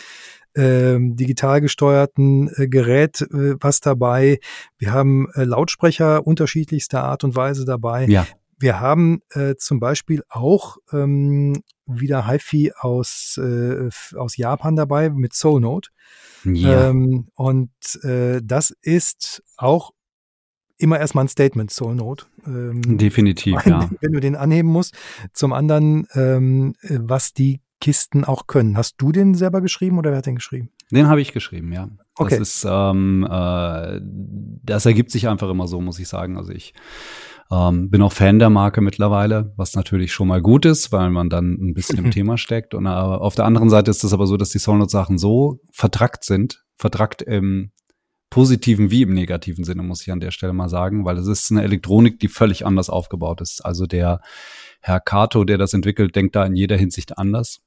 ähm, digital gesteuerten äh, Gerät äh, was dabei. Wir haben äh, Lautsprecher unterschiedlichster Art und Weise dabei. Ja, Wir haben äh, zum Beispiel auch ähm, wieder HiFi aus, äh, aus Japan dabei mit Soulnote. ja. Ähm, und äh, das ist auch immer erstmal ein Statement, Soulnote. Ähm, definitiv, wenn, ja. wenn du den anheben musst. Zum anderen, ähm, äh, was die Kisten auch können. Hast du den selber geschrieben oder wer hat den geschrieben? Den habe ich geschrieben, ja. Okay. Das ist, ähm, äh, das ergibt sich einfach immer so, muss ich sagen. Also ich ähm, bin auch Fan der Marke mittlerweile, was natürlich schon mal gut ist, weil man dann ein bisschen im Thema steckt. Und äh, auf der anderen Seite ist es aber so, dass die Soundnote-Sachen so vertrackt sind, vertrackt im positiven wie im negativen Sinne, muss ich an der Stelle mal sagen, weil es ist eine Elektronik, die völlig anders aufgebaut ist. Also der Herr Kato, der das entwickelt, denkt da in jeder Hinsicht anders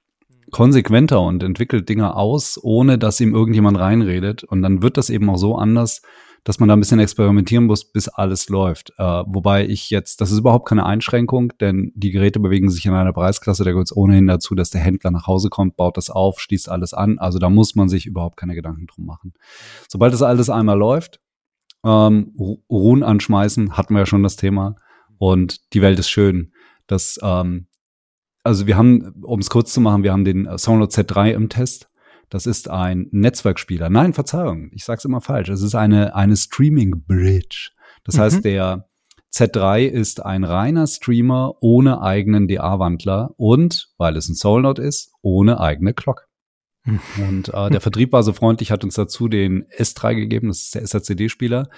konsequenter und entwickelt Dinge aus, ohne dass ihm irgendjemand reinredet. Und dann wird das eben auch so anders, dass man da ein bisschen experimentieren muss, bis alles läuft. Äh, wobei ich jetzt, das ist überhaupt keine Einschränkung, denn die Geräte bewegen sich in einer Preisklasse, da gehört es ohnehin dazu, dass der Händler nach Hause kommt, baut das auf, schließt alles an. Also da muss man sich überhaupt keine Gedanken drum machen. Sobald das alles einmal läuft, ähm, Ru- Ruhen anschmeißen, hatten wir ja schon das Thema. Und die Welt ist schön. Das, ähm, also wir haben, um es kurz zu machen, wir haben den äh, Soundcloud Z3 im Test. Das ist ein Netzwerkspieler. Nein, Verzeihung, ich sage es immer falsch. Es ist eine, eine Streaming Bridge. Das Mhm. heißt, der Z3 ist ein reiner Streamer ohne eigenen DA-Wandler und, weil es ein Soulnote ist, ohne eigene Clock. Hm. Und äh, der Vertrieb war so freundlich, hat uns dazu den S3 gegeben, das ist der SRCD-Spieler.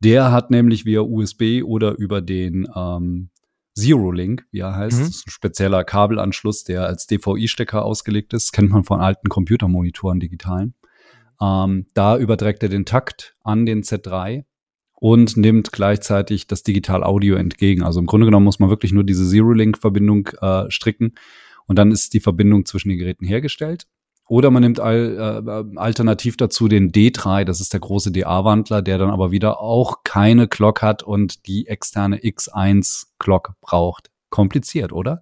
Der hat nämlich via USB oder über den ähm, Zero-Link, wie er heißt, Mhm. das ist ein spezieller Kabelanschluss, der als DVI-Stecker ausgelegt ist, kennt man von alten Computermonitoren digitalen. Ähm, da überträgt er den Takt an den Z3 und nimmt gleichzeitig das Digital-Audio entgegen. Also im Grunde genommen muss man wirklich nur diese Zero-Link-Verbindung äh, stricken und dann ist die Verbindung zwischen den Geräten hergestellt. Oder man nimmt al äh, alternativ dazu den D3, das ist der große DA-Wandler, der dann aber wieder auch keine Clock hat und die externe X1-Clock braucht. Kompliziert, oder?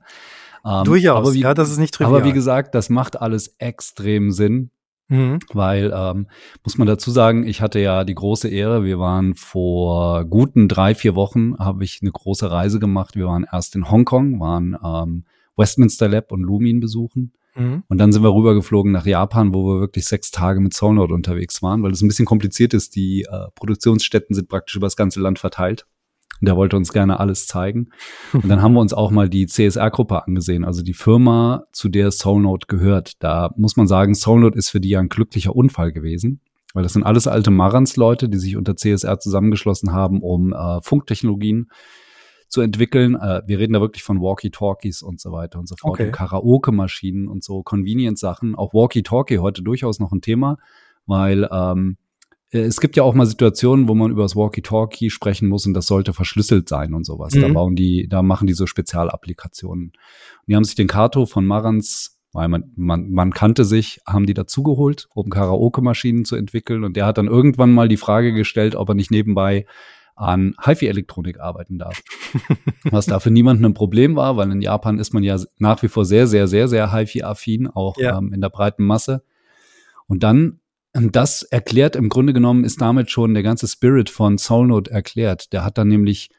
Ähm, Durchaus. aber wie, ja, das ist nicht trivial. aber wie gesagt, das macht alles extrem Sinn, Mhm. weil, ähm, muss man dazu sagen, ich hatte ja die große Ehre, wir waren vor guten drei, vier Wochen, habe ich eine große Reise gemacht. Wir waren erst in Hongkong, waren ähm, Westminster Lab und Lumin besuchen. Mhm. Und dann sind wir rübergeflogen nach Japan, wo wir wirklich sechs Tage mit Soundnote unterwegs waren, weil es ein bisschen kompliziert ist. Die äh, Produktionsstätten sind praktisch über das ganze Land verteilt. Und der wollte uns gerne alles zeigen. Und dann haben wir uns auch mal die CSR-Gruppe angesehen, also die Firma, zu der Soulnote gehört. Da muss man sagen, Soulnote ist für die ja ein glücklicher Unfall gewesen, weil das sind alles alte Marantz-Leute, die sich unter CSR zusammengeschlossen haben, um äh, Funktechnologien zu entwickeln. Äh, wir reden da wirklich von Walkie-Talkies und so weiter und so fort, Okay. Karaoke-Maschinen und so Convenience-Sachen. Auch Walkie-Talkie heute durchaus noch ein Thema, weil ähm, äh, es gibt ja auch mal Situationen, wo man über das Walkie-Talkie sprechen muss und das sollte verschlüsselt sein und sowas. Mhm. Da bauen die, da machen die so Spezialapplikationen. Und die haben sich den Kato von Marans weil man, man, man kannte sich, haben die dazugeholt, um Karaoke-Maschinen zu entwickeln. Und der hat dann irgendwann mal die Frage gestellt, ob er nicht nebenbei an HiFi-Elektronik arbeiten darf. Was da für niemanden ein Problem war, weil in Japan ist man ja nach wie vor sehr, sehr, sehr, sehr HiFi-affin, auch ja. ähm, in der breiten Masse. Und dann, das erklärt im Grunde genommen, ist damit schon der ganze Spirit von Soulnote erklärt. Der hat dann nämlich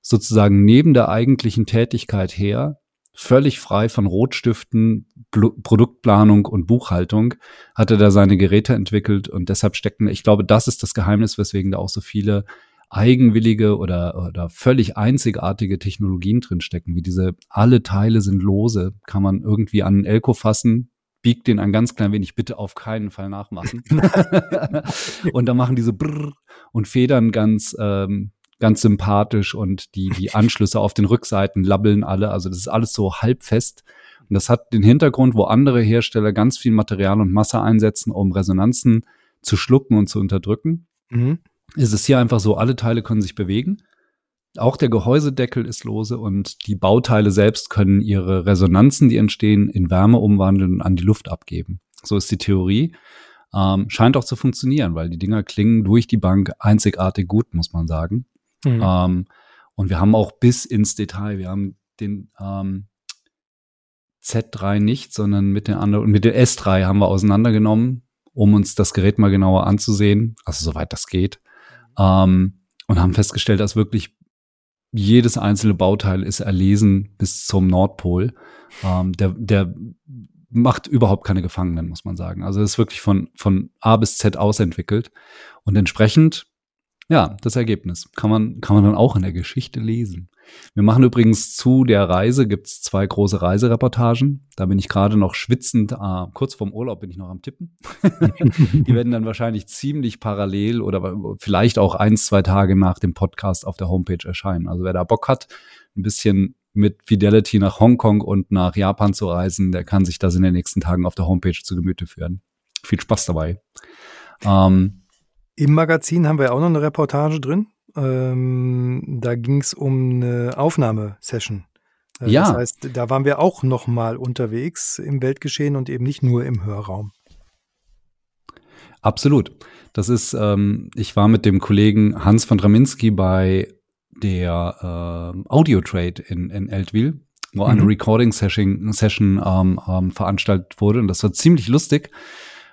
sozusagen neben der eigentlichen Tätigkeit her völlig frei von Rotstiften, Bl Produktplanung und Buchhaltung hat er da seine Geräte entwickelt und deshalb stecken, ich glaube, das ist das Geheimnis, weswegen da auch so viele eigenwillige oder, oder völlig einzigartige Technologien drinstecken, wie diese, alle Teile sind lose, kann man irgendwie an einen Elko fassen, biegt den ein ganz klein wenig, bitte auf keinen Fall nachmachen. und dann machen diese Brrr und Federn ganz, ähm, ganz sympathisch und die, die Anschlüsse auf den Rückseiten labbeln alle. Also das ist alles so halbfest. Und das hat den Hintergrund, wo andere Hersteller ganz viel Material und Masse einsetzen, um Resonanzen zu schlucken und zu unterdrücken. Mhm. Ist es hier einfach so, alle Teile können sich bewegen. Auch der Gehäusedeckel ist lose und die Bauteile selbst können ihre Resonanzen, die entstehen, in Wärme umwandeln und an die Luft abgeben. So ist die Theorie. Ähm, scheint auch zu funktionieren, weil die Dinger klingen durch die Bank einzigartig gut, muss man sagen. Mhm. Ähm, und wir haben auch bis ins Detail, wir haben den ähm, Z3 nicht, sondern mit den anderen, mit der S3 haben wir auseinandergenommen, um uns das Gerät mal genauer anzusehen, also soweit das geht. Ähm, und haben festgestellt, dass wirklich jedes einzelne Bauteil ist erlesen bis zum Nordpol. Ähm, der, der macht überhaupt keine Gefangenen, muss man sagen. Also es ist wirklich von, von A bis Z ausentwickelt. Und entsprechend ja, das Ergebnis kann man, kann man dann auch in der Geschichte lesen. Wir machen übrigens zu der Reise, gibt's zwei große Reisereportagen. Da bin ich gerade noch schwitzend, äh, kurz vorm Urlaub bin ich noch am Tippen. Die werden dann wahrscheinlich ziemlich parallel oder vielleicht auch eins, zwei Tage nach dem Podcast auf der Homepage erscheinen. Also wer da Bock hat, ein bisschen mit Fidelity nach Hongkong und nach Japan zu reisen, der kann sich das in den nächsten Tagen auf der Homepage zu Gemüte führen. Viel Spaß dabei. Ähm, im Magazin haben wir auch noch eine Reportage drin. Ähm, da ging es um eine Aufnahmesession. Äh, ja. Das heißt, da waren wir auch noch mal unterwegs im Weltgeschehen und eben nicht nur im Hörraum. Absolut. Das ist, ähm, ich war mit dem Kollegen Hans von Draminski bei der äh, Audio Trade in, in Eltville, wo eine mhm. Recording-Session Session, ähm, ähm, veranstaltet wurde. Und das war ziemlich lustig,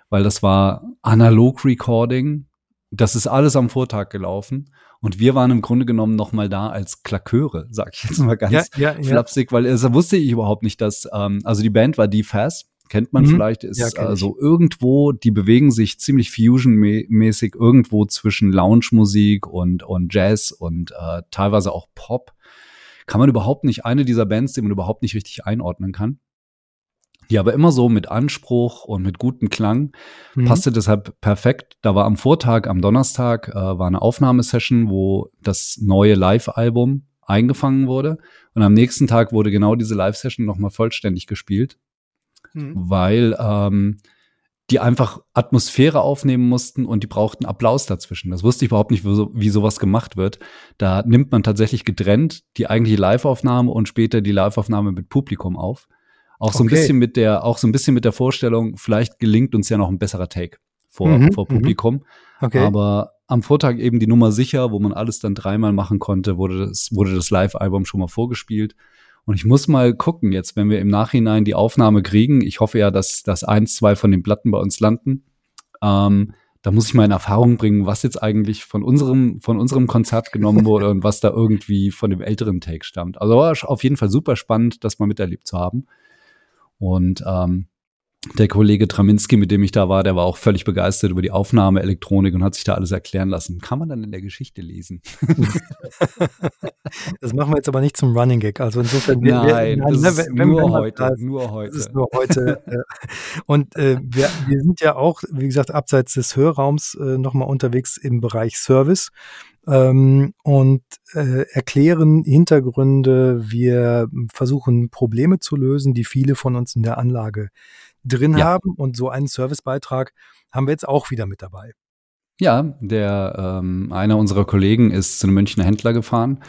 weil das war Analog-Recording das ist alles am Vortag gelaufen. Und wir waren im Grunde genommen noch mal da als Klaköre, sag ich jetzt mal ganz ja, ja, flapsig, ja. weil also wusste ich überhaupt nicht, dass, ähm, also die Band war die Fast, kennt man mhm. vielleicht, ist ja, also irgendwo, die bewegen sich ziemlich Fusion-mäßig irgendwo zwischen Lounge-Musik und, und Jazz und äh, teilweise auch Pop. Kann man überhaupt nicht, eine dieser Bands, die man überhaupt nicht richtig einordnen kann die aber immer so mit Anspruch und mit gutem Klang. Mhm. Passte deshalb perfekt. Da war am Vortag, am Donnerstag, äh, war eine Aufnahmesession, wo das neue Live-Album eingefangen wurde. Und am nächsten Tag wurde genau diese Live-Session nochmal vollständig gespielt, mhm. weil ähm, die einfach Atmosphäre aufnehmen mussten und die brauchten Applaus dazwischen. Das wusste ich überhaupt nicht, wie, so, wie sowas gemacht wird. Da nimmt man tatsächlich getrennt die eigentliche Live-Aufnahme und später die Live-Aufnahme mit Publikum auf. Auch so ein bisschen mit der, auch so ein bisschen mit der Vorstellung, vielleicht gelingt uns ja noch ein besserer Take vor, mhm, vor mhm. Publikum. Okay. Aber am Vortag eben die Nummer sicher, wo man alles dann dreimal machen konnte, wurde das, wurde das Live-Album schon mal vorgespielt. Und ich muss mal gucken, jetzt, wenn wir im Nachhinein die Aufnahme kriegen, ich hoffe ja, dass, dass eins, zwei von den Platten bei uns landen. Ähm, da muss ich mal in Erfahrung bringen, was jetzt eigentlich von unserem, von unserem Konzert genommen wurde und was da irgendwie von dem älteren Take stammt. Also war auf jeden Fall super spannend, das mal miterlebt zu haben. Und ähm, der Kollege Traminski, mit dem ich da war, der war auch völlig begeistert über die Aufnahme Elektronik und hat sich da alles erklären lassen. Kann man dann in der Geschichte lesen. das machen wir jetzt aber nicht zum Running Gag. Also insofern, wir, nein, wir, das ist nur, heute, das, nur heute. Das ist nur heute. und äh, wir, wir sind ja auch, wie gesagt, abseits des Hörraums äh, nochmal unterwegs im Bereich Service ähm, und äh, erklären Hintergründe. Wir versuchen Probleme zu lösen, die viele von uns in der Anlage drin ja. haben. Und so einen Servicebeitrag haben wir jetzt auch wieder mit dabei. Ja, der ähm, einer unserer Kollegen ist zu einem Münchner Händler gefahren,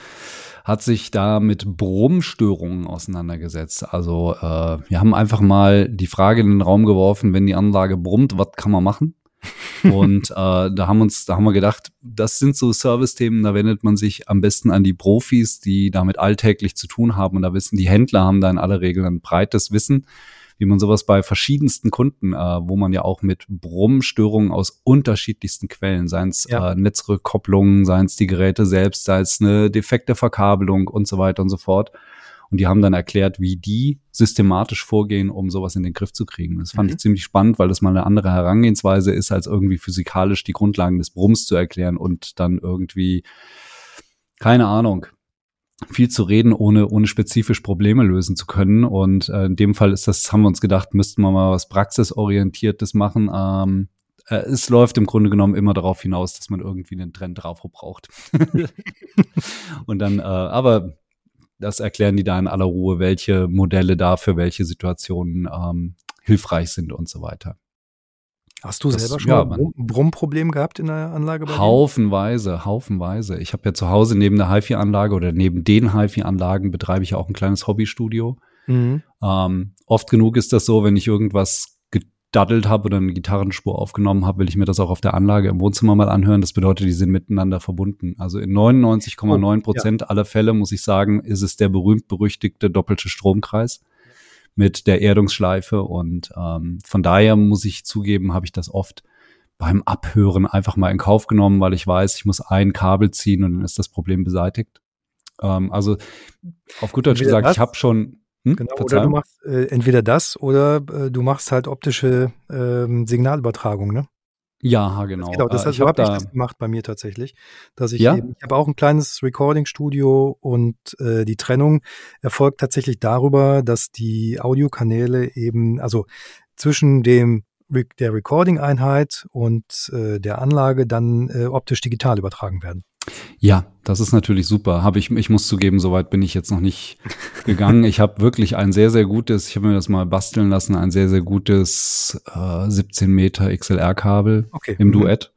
hat sich da mit Brummstörungen auseinandergesetzt. Also äh, wir haben einfach mal die Frage in den Raum geworfen, wenn die Anlage brummt, was kann man machen? Und äh, da haben uns, da haben wir gedacht, das sind so Service-Themen, da wendet man sich am besten an die Profis, die damit alltäglich zu tun haben. Und da wissen die Händler haben da in aller Regel ein breites Wissen wie man sowas bei verschiedensten Kunden, äh, wo man ja auch mit Brummstörungen aus unterschiedlichsten Quellen, seien es ja. äh, Netzrückkopplungen, seien es die Geräte selbst, sei es eine defekte Verkabelung und so weiter und so fort. Und die haben dann erklärt, wie die systematisch vorgehen, um sowas in den Griff zu kriegen. Das fand mhm. ich ziemlich spannend, weil das mal eine andere Herangehensweise ist, als irgendwie physikalisch die Grundlagen des Brumms zu erklären und dann irgendwie, keine Ahnung, viel zu reden, ohne, ohne spezifisch Probleme lösen zu können. Und äh, in dem Fall ist das, haben wir uns gedacht, müssten wir mal was Praxisorientiertes machen. Ähm, äh, es läuft im Grunde genommen immer darauf hinaus, dass man irgendwie einen Trend drauf braucht. und dann, äh, aber das erklären die da in aller Ruhe, welche Modelle da für welche Situationen ähm, hilfreich sind und so weiter. Hast du das, selber schon ja, mal ein Brummproblem gehabt in der Anlage? Bei haufenweise, haufenweise. Ich habe ja zu Hause neben der HiFi-Anlage oder neben den HiFi-Anlagen betreibe ich ja auch ein kleines Hobbystudio. Mhm. Ähm, oft genug ist das so, wenn ich irgendwas gedaddelt habe oder eine Gitarrenspur aufgenommen habe, will ich mir das auch auf der Anlage im Wohnzimmer mal anhören. Das bedeutet, die sind miteinander verbunden. Also in 99,9 Prozent oh, ja. aller Fälle, muss ich sagen, ist es der berühmt-berüchtigte doppelte Stromkreis mit der Erdungsschleife. Und ähm, von daher muss ich zugeben, habe ich das oft beim Abhören einfach mal in Kauf genommen, weil ich weiß, ich muss ein Kabel ziehen und dann ist das Problem beseitigt. Ähm, also auf gut Deutsch gesagt, ich habe schon. Hm, genau, oder du machst äh, entweder das oder äh, du machst halt optische äh, Signalübertragung, ne? Ja, genau. Genau, das, äh, so habe ich das gemacht bei mir tatsächlich, dass ich ja? eben, ich habe auch ein kleines Recording-Studio und äh, die Trennung erfolgt tatsächlich darüber, dass die Audiokanäle eben, also zwischen dem der Recording-Einheit und äh, der Anlage dann äh, optisch digital übertragen werden. Ja, das ist natürlich super. Habe ich, ich muss zugeben, soweit bin ich jetzt noch nicht gegangen. Ich habe wirklich ein sehr, sehr gutes, ich habe mir das mal basteln lassen, ein sehr, sehr gutes äh, 17 Meter XLR-Kabel okay. im mhm. Duett.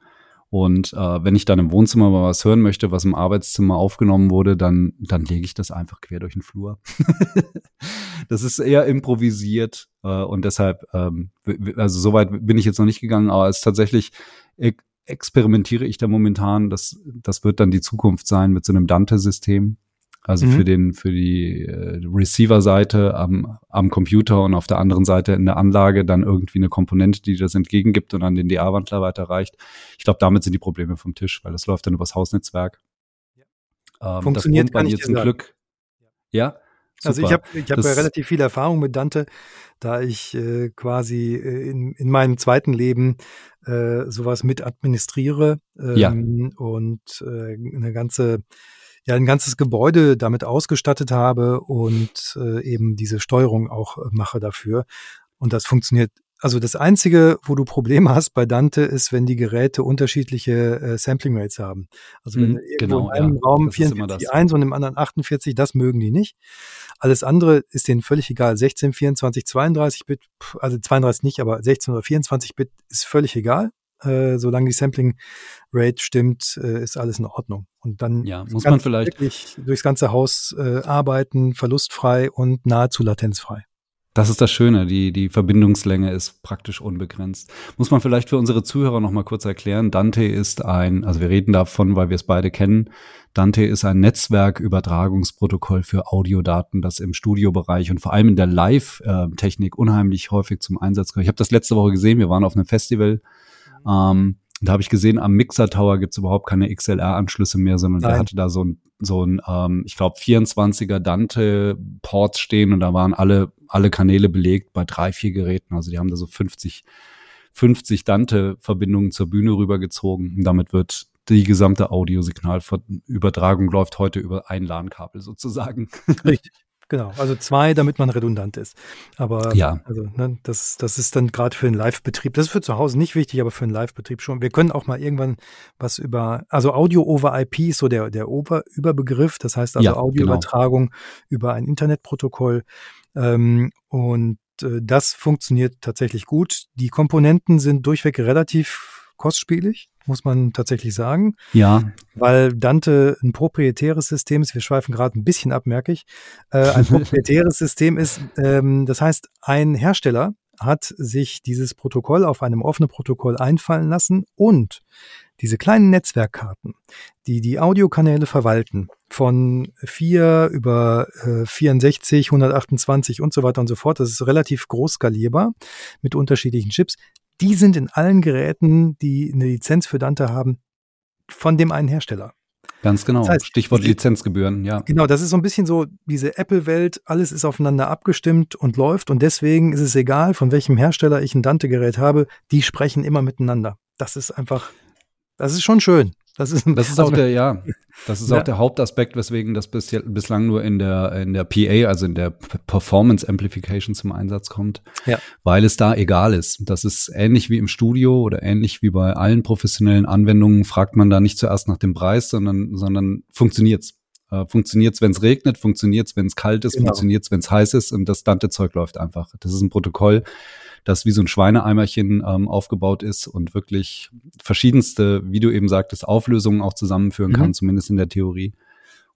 Und äh, wenn ich dann im Wohnzimmer mal was hören möchte, was im Arbeitszimmer aufgenommen wurde, dann, dann lege ich das einfach quer durch den Flur. das ist eher improvisiert äh, und deshalb, ähm, also soweit bin ich jetzt noch nicht gegangen, aber es ist tatsächlich experimentiere ich da momentan. Das, das wird dann die Zukunft sein mit so einem Dante-System. Also mhm. für den, für die äh, Receiver-Seite am, am Computer und auf der anderen Seite in der Anlage dann irgendwie eine Komponente, die das entgegengibt und an den DA-Wandler weiterreicht. Ich glaube, damit sind die Probleme vom Tisch, weil das läuft dann übers Hausnetzwerk. Ja. Ähm, Funktioniert das kann ich zum Glück. Ja. Super. Also ich habe ich hab ja relativ viel Erfahrung mit Dante, da ich äh, quasi äh, in, in meinem zweiten Leben äh, sowas mit administriere ähm, ja. und äh, eine ganze ja ein ganzes Gebäude damit ausgestattet habe und äh, eben diese Steuerung auch äh, mache dafür. Und das funktioniert. Also das Einzige, wo du Probleme hast bei Dante, ist, wenn die Geräte unterschiedliche äh, Sampling Rates haben. Also wenn mhm, genau, in einem ja, Raum 44,1 und im anderen 48, das mögen die nicht. Alles andere ist denen völlig egal. 16, 24, 32 Bit, also 32 nicht, aber 16 oder 24 Bit ist völlig egal. Äh, solange die Sampling Rate stimmt, äh, ist alles in Ordnung. Und dann ja, muss man vielleicht wirklich durchs ganze Haus äh, arbeiten, verlustfrei und nahezu latenzfrei. Das ist das Schöne, die, die Verbindungslänge ist praktisch unbegrenzt. Muss man vielleicht für unsere Zuhörer noch mal kurz erklären. Dante ist ein, also wir reden davon, weil wir es beide kennen. Dante ist ein Netzwerkübertragungsprotokoll für Audiodaten, das im Studiobereich und vor allem in der Live-Technik unheimlich häufig zum Einsatz kommt. Ich habe das letzte Woche gesehen, wir waren auf einem Festival. Ähm, da habe ich gesehen, am Mixer Tower gibt es überhaupt keine XLR-Anschlüsse mehr, sondern Nein. der hatte da so ein, so ein ähm, ich glaube, 24er Dante-Ports stehen und da waren alle, alle Kanäle belegt bei drei, vier Geräten. Also die haben da so 50, 50 Dante-Verbindungen zur Bühne rübergezogen. Und damit wird die gesamte Audiosignalübertragung läuft heute über ein LAN-Kabel sozusagen. Richtig. Genau, also zwei, damit man redundant ist. Aber ja. also, ne, das, das ist dann gerade für einen Live-Betrieb, das ist für zu Hause nicht wichtig, aber für einen Live-Betrieb schon. Wir können auch mal irgendwann was über, also Audio over IP ist so der, der Ober Überbegriff, das heißt also ja, Audioübertragung genau. über ein Internetprotokoll. Ähm, und äh, das funktioniert tatsächlich gut. Die Komponenten sind durchweg relativ kostspielig. Muss man tatsächlich sagen. Ja. Weil Dante ein proprietäres System ist. Wir schweifen gerade ein bisschen ab, merke ich. Äh, ein proprietäres System ist, ähm, das heißt, ein Hersteller hat sich dieses Protokoll auf einem offenen Protokoll einfallen lassen und diese kleinen Netzwerkkarten, die die Audiokanäle verwalten, von 4 über äh, 64, 128 und so weiter und so fort, das ist relativ groß skalierbar mit unterschiedlichen Chips, die sind in allen Geräten, die eine Lizenz für Dante haben, von dem einen Hersteller. Ganz genau. Das heißt, Stichwort Lizenzgebühren, ja. Genau, das ist so ein bisschen so diese Apple-Welt, alles ist aufeinander abgestimmt und läuft und deswegen ist es egal, von welchem Hersteller ich ein Dante-Gerät habe, die sprechen immer miteinander. Das ist einfach, das ist schon schön. Das ist, das ist auch der, ja, das ist ja. auch der Hauptaspekt, weswegen das bis, bislang nur in der, in der PA, also in der Performance Amplification zum Einsatz kommt, ja. weil es da egal ist. Das ist ähnlich wie im Studio oder ähnlich wie bei allen professionellen Anwendungen, fragt man da nicht zuerst nach dem Preis, sondern, sondern funktioniert's. Äh, funktioniert's, wenn es regnet, funktioniert's, wenn es kalt ist, genau. funktioniert's, wenn es heiß ist und das Dante-Zeug läuft einfach. Das ist ein Protokoll, das wie so ein Schweineeimerchen ähm, aufgebaut ist und wirklich verschiedenste, wie du eben sagtest, Auflösungen auch zusammenführen mhm. kann, zumindest in der Theorie.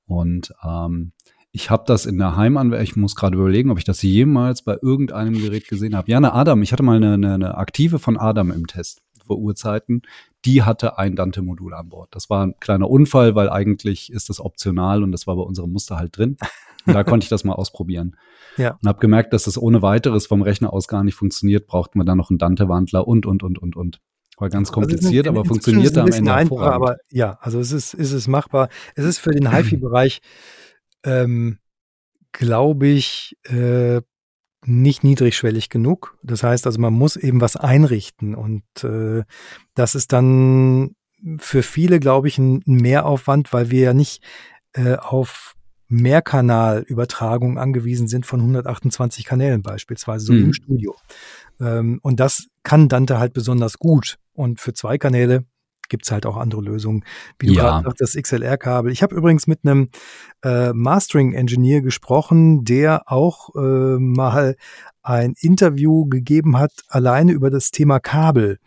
Und ähm, ich habe das in der Heimanwendung, ich muss gerade überlegen, ob ich das jemals bei irgendeinem Gerät gesehen habe. Ja, eine Adam, ich hatte mal eine, eine, eine aktive von Adam im Test vor Urzeiten, die hatte ein Dante-Modul an Bord. Das war ein kleiner Unfall, weil eigentlich ist das optional und das war bei unserem Muster halt drin. Und da konnte ich das mal ausprobieren. Ja. Und habe gemerkt, dass das ohne weiteres vom Rechner aus gar nicht funktioniert. Braucht man dann noch einen Dante-Wandler und, und, und, und, und. War ganz also kompliziert, also aber funktioniert da am Ende einfacher, aber ja, also es ist, ist es machbar. Es ist für den HiFi-Bereich, ähm, glaube ich, äh, nicht niedrigschwellig genug. Das heißt also, man muss eben was einrichten und äh, das ist dann für viele, glaube ich, ein Mehraufwand, weil wir ja nicht äh, auf Mehrkanalübertragung angewiesen sind von 128 Kanälen beispielsweise, so mhm. wie im mhm. Studio. Ähm, und das kann Dante halt besonders gut. Und für zwei Kanäle gibt's halt auch andere Lösungen, wie du ja. gerade das XLR-Kabel. Ich habe übrigens mit einem äh, Mastering-Engineer gesprochen, der auch äh, mal ein Interview gegeben hat, alleine über das Thema Kabel